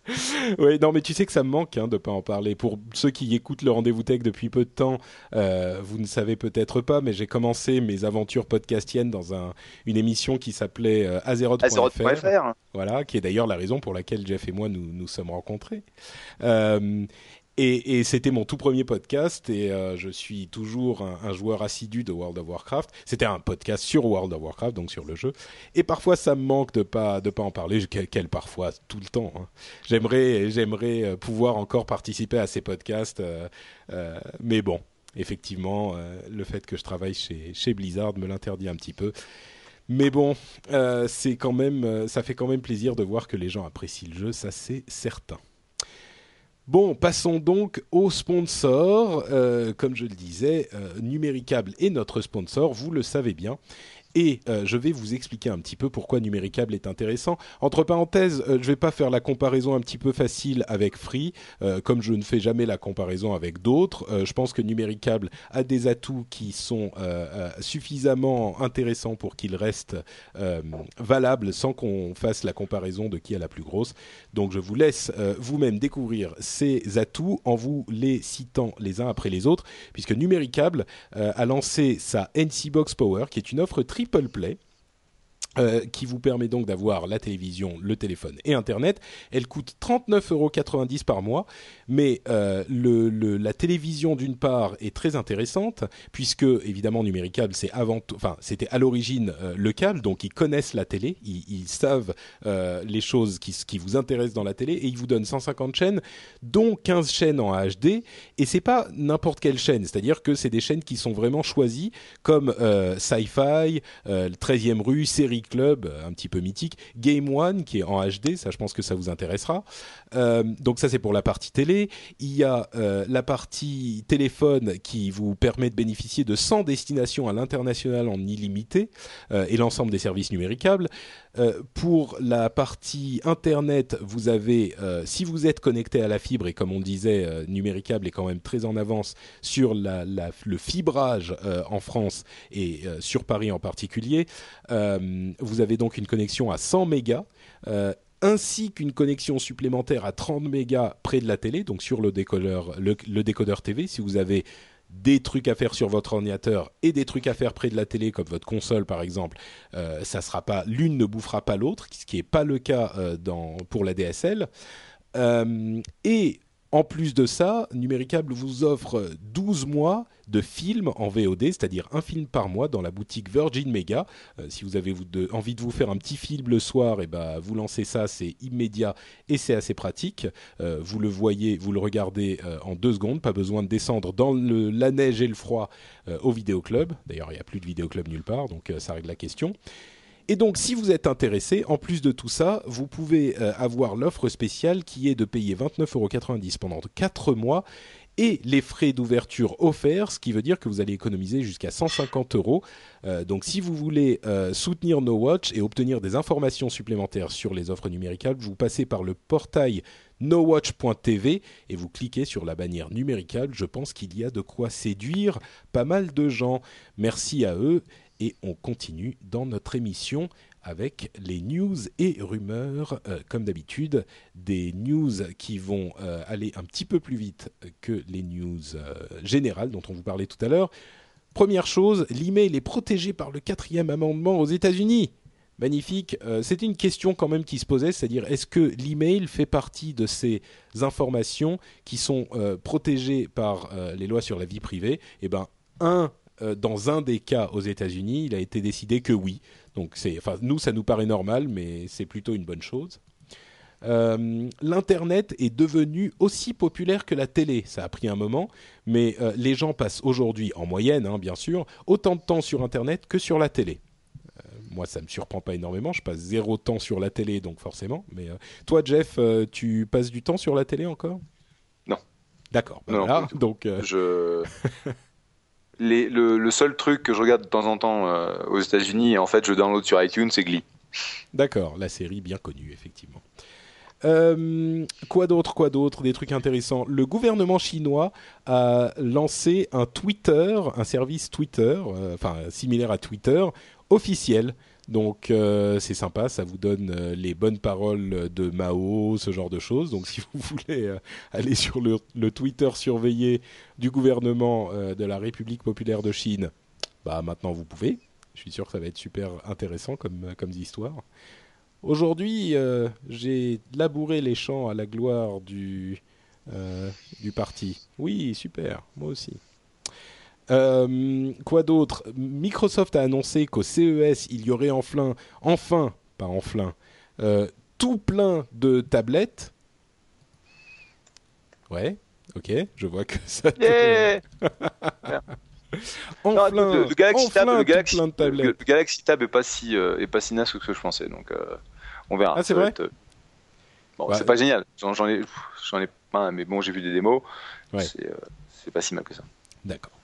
*laughs* oui, non, mais tu sais que ça me manque hein, de pas en parler. Pour ceux qui écoutent le rendez-vous tech depuis peu de temps, euh, vous ne savez peut-être pas, mais j'ai commencé mes aventures podcastiennes dans un, une émission qui s'appelait euh, Azeroth.fr. Voilà, qui est d'ailleurs la raison pour laquelle Jeff et moi nous nous sommes rencontrés. Euh, et, c'était mon tout premier podcast et euh, je suis toujours un, joueur assidu de World of Warcraft. C'était un podcast sur World of Warcraft, donc sur le jeu. Et parfois, ça me manque de pas de pas en parler. Quel, parfois, tout le temps. Hein. J'aimerais j'aimerais euh, pouvoir encore participer à ces podcasts, euh, mais bon, effectivement, le fait que je travaille chez chez Blizzard me l'interdit un petit peu. Mais bon, c'est quand même, ça fait quand même plaisir de voir que les gens apprécient le jeu, ça c'est certain. Bon, passons donc au sponsor. Euh, comme je le disais, euh, Numéricable est notre sponsor, vous le savez bien. Et euh, je vais vous expliquer un petit peu pourquoi Numéricable est intéressant. Entre parenthèses, euh, je ne vais pas faire la comparaison un petit peu facile avec Free, euh, comme je ne fais jamais la comparaison avec d'autres. je pense que Numéricable a des atouts qui sont suffisamment intéressants pour qu'ils restent valables sans qu'on fasse la comparaison de qui a la plus grosse. Donc je vous laisse vous-même découvrir ces atouts en vous les citant les uns après les autres, puisque Numéricable a lancé sa NC Box Power, qui est une offre triple People Play euh, qui vous permet donc d'avoir la télévision, le téléphone et Internet. Elle coûte 39,90 euros par mois, mais euh, la télévision d'une part est très intéressante puisque évidemment numéricable c'était à l'origine euh, le câble, donc ils connaissent la télé, ils, savent les choses qui, qui vous intéressent dans la télé. Et ils vous donnent 150 chaînes, dont 15 chaînes en HD et c'est pas n'importe quelle chaîne, c'est-à-dire que c'est des chaînes qui sont vraiment choisies comme Sci-Fi, 13e rue, série Club, euh, un petit peu mythique, Game One qui est en HD, ça je pense que ça vous intéressera. Euh, donc ça c'est pour la partie télé. Il y a euh, la partie téléphone qui vous permet de bénéficier de 100 destinations à l'international en illimité et l'ensemble des services numéricables. pour la partie internet, vous avez, si vous êtes connecté à la fibre et comme on disait, numéricable est quand même très en avance sur le fibrage en France et sur Paris en particulier. Vous avez donc une connexion à 100 mégas. Euh, ainsi qu'une connexion supplémentaire à 30 mégas près de la télé, donc sur le décodeur, le, décodeur TV, si vous avez des trucs à faire sur votre ordinateur et des trucs à faire près de la télé, comme votre console par exemple, euh, sera pas l'une ne bouffera pas l'autre, ce qui n'est pas le cas euh, dans, pour la DSL. et en plus de ça, Numéricable vous offre 12 mois de films en VOD, c'est-à-dire un film par mois dans la boutique Virgin Mega. Euh, si vous avez envie de vous faire un petit film le soir, et eh ben, vous lancez ça, c'est immédiat et c'est assez pratique. Euh, vous le voyez, vous le regardez euh, en deux secondes, pas besoin de descendre dans la neige et le froid au vidéoclub. D'ailleurs, il n'y a plus de vidéoclub nulle part, donc ça règle la question. Et donc, si vous êtes intéressé, en plus de tout ça, vous pouvez euh, avoir l'offre spéciale qui est de payer 29,90€ pendant 4 mois et les frais d'ouverture offerts, ce qui veut dire que vous allez économiser jusqu'à 150 euros. Euh, donc si vous voulez euh, soutenir No Watch et obtenir des informations supplémentaires sur les offres numéricales, vous passez par le portail nowatch.tv et vous cliquez sur la bannière numéricale. Je pense qu'il y a de quoi séduire pas mal de gens. Merci à eux et on continue dans notre émission avec les news et rumeurs, euh, comme d'habitude, des news qui vont euh, aller un petit peu plus vite que les news euh, générales dont on vous parlait tout à l'heure. Première chose, l'email est protégé par le quatrième amendement aux États-Unis. Magnifique. C'était une question quand même qui se posait, c'est-à-dire est-ce que l'email fait partie de ces informations qui sont protégées par les lois sur la vie privée? Eh ben, un dans un des cas aux États-Unis, il a été décidé que oui. Donc c'est, enfin, nous, ça nous paraît normal, mais c'est plutôt une bonne chose. Euh, L'Internet est devenu aussi populaire que la télé. Ça a pris un moment, mais euh, les gens passent aujourd'hui, en moyenne, hein, bien sûr, autant de temps sur Internet que sur la télé. Euh, moi, ça me surprend pas énormément. Je passe zéro temps sur la télé, donc forcément. Mais toi, Jeff, tu passes du temps sur la télé encore? Non. D'accord. Voilà, donc je *laughs* le, seul truc que je regarde de temps en temps euh, aux États-Unis, en fait, je download sur iTunes, c'est Glee. D'accord, la série bien connue, effectivement. Euh, quoi d'autre, quoi d'autre, des trucs intéressants? Le gouvernement chinois a lancé un Twitter, un service Twitter, euh, enfin similaire à Twitter, officiel donc euh, c'est sympa, ça vous donne euh, les bonnes paroles de Mao, ce genre de choses. Donc *laughs* si vous voulez euh, aller sur le, Twitter surveillé du gouvernement de la République populaire de Chine, bah maintenant vous pouvez. Je suis sûr que ça va être super intéressant comme, comme histoire. Aujourd'hui, j'ai labouré les champs à la gloire du, du parti. Oui, super, moi aussi. Euh, quoi d'autre? Microsoft a annoncé qu'au CES, il y aurait enfin, enfin pas enfin, euh, tout plein de tablettes. Ouais, ok, je vois que ça. Yeah *laughs* enfin, le, Galaxy Tab, le, Galaxy, le, Galaxy Tab est pas si euh, est pas si naze que ce que je pensais, donc on verra. Ah c'est vrai. bon, c'est pas génial. J'en ai j'en ai pas, mais bon, j'ai vu des démos. C'est pas si mal que ça. D'accord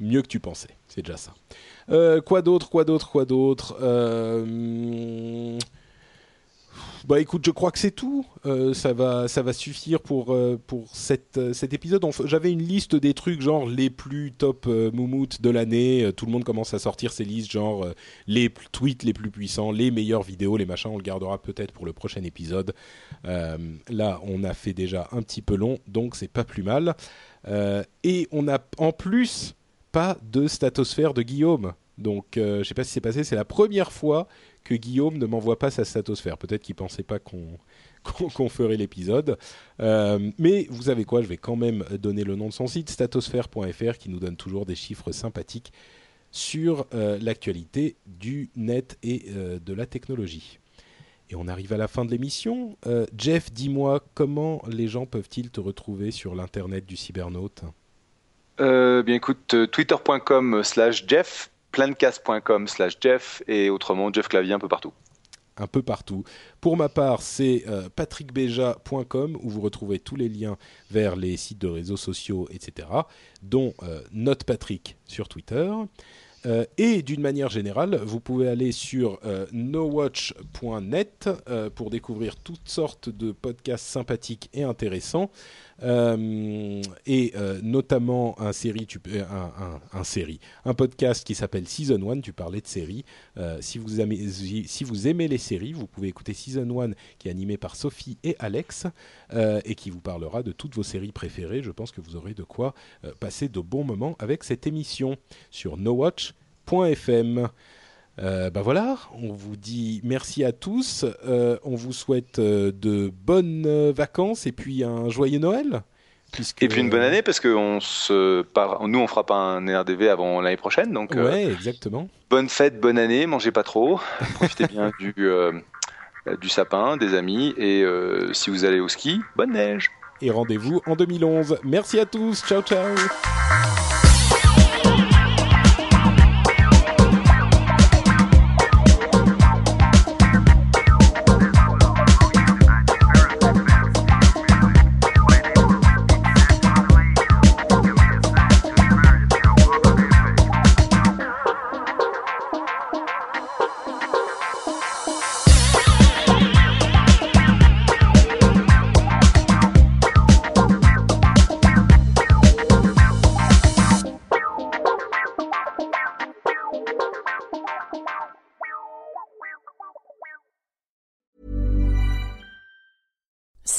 mieux que tu pensais. C'est déjà ça. Euh, quoi d'autre, quoi d'autre, quoi d'autre euh, Bah écoute, je crois que c'est tout. Euh, ça va, ça va suffire pour pour cette, cet épisode. J'avais une liste des trucs genre les plus top moumoutes de l'année. Tout le monde commence à sortir ces listes genre les tweets les plus puissants, les meilleures vidéos, les machins. On le gardera peut-être pour le prochain épisode. là, on a fait déjà un petit peu long, donc c'est pas plus mal. et on a en plus pas de statosphère de Guillaume. Donc, euh, je ne sais pas si c'est passé, c'est la première fois que Guillaume ne m'envoie pas sa statosphère. Peut-être qu'il pensait pas *laughs* qu'on ferait l'épisode. Euh, mais vous savez quoi, je vais quand même donner le nom de son site, statosphère.fr, qui nous donne toujours des chiffres sympathiques sur euh, l'actualité du net et de la technologie. Et on arrive à la fin de l'émission. Jeff, dis-moi, comment les gens peuvent-ils te retrouver sur l'Internet du cybernaute? Euh, euh, twitter.com slash Jeff, plancast.com slash Jeff et autrement Jeff Clavier un peu partout. Un peu partout. Pour ma part, c'est euh, patrickbeja.com où vous retrouvez tous les liens vers les sites de réseaux sociaux, etc., dont euh, NotePatrick sur Twitter. Et d'une manière générale, vous pouvez aller sur nowatch.net pour découvrir toutes sortes de podcasts sympathiques et intéressants, et notamment un série, tu, un, série, un podcast qui s'appelle Season 1. Tu parlais de séries. si vous aimez, si vous aimez les séries, vous pouvez écouter Season 1 qui est animé par Sophie et Alex et qui vous parlera de toutes vos séries préférées. Je pense que vous aurez de quoi passer de bons moments avec cette émission sur No Bah voilà, on vous dit merci à tous. Euh, on vous souhaite euh, de bonnes vacances et puis un joyeux Noël. Et puis une bonne année parce que on se nous on fera pas un RDV avant l'année prochaine donc. Ouais, exactement. Bonne fête, bonne année, mangez pas trop, *laughs* profitez bien du du sapin, des amis et si vous allez au ski, bonne neige. Et rendez-vous en 2011. Merci à tous, ciao ciao.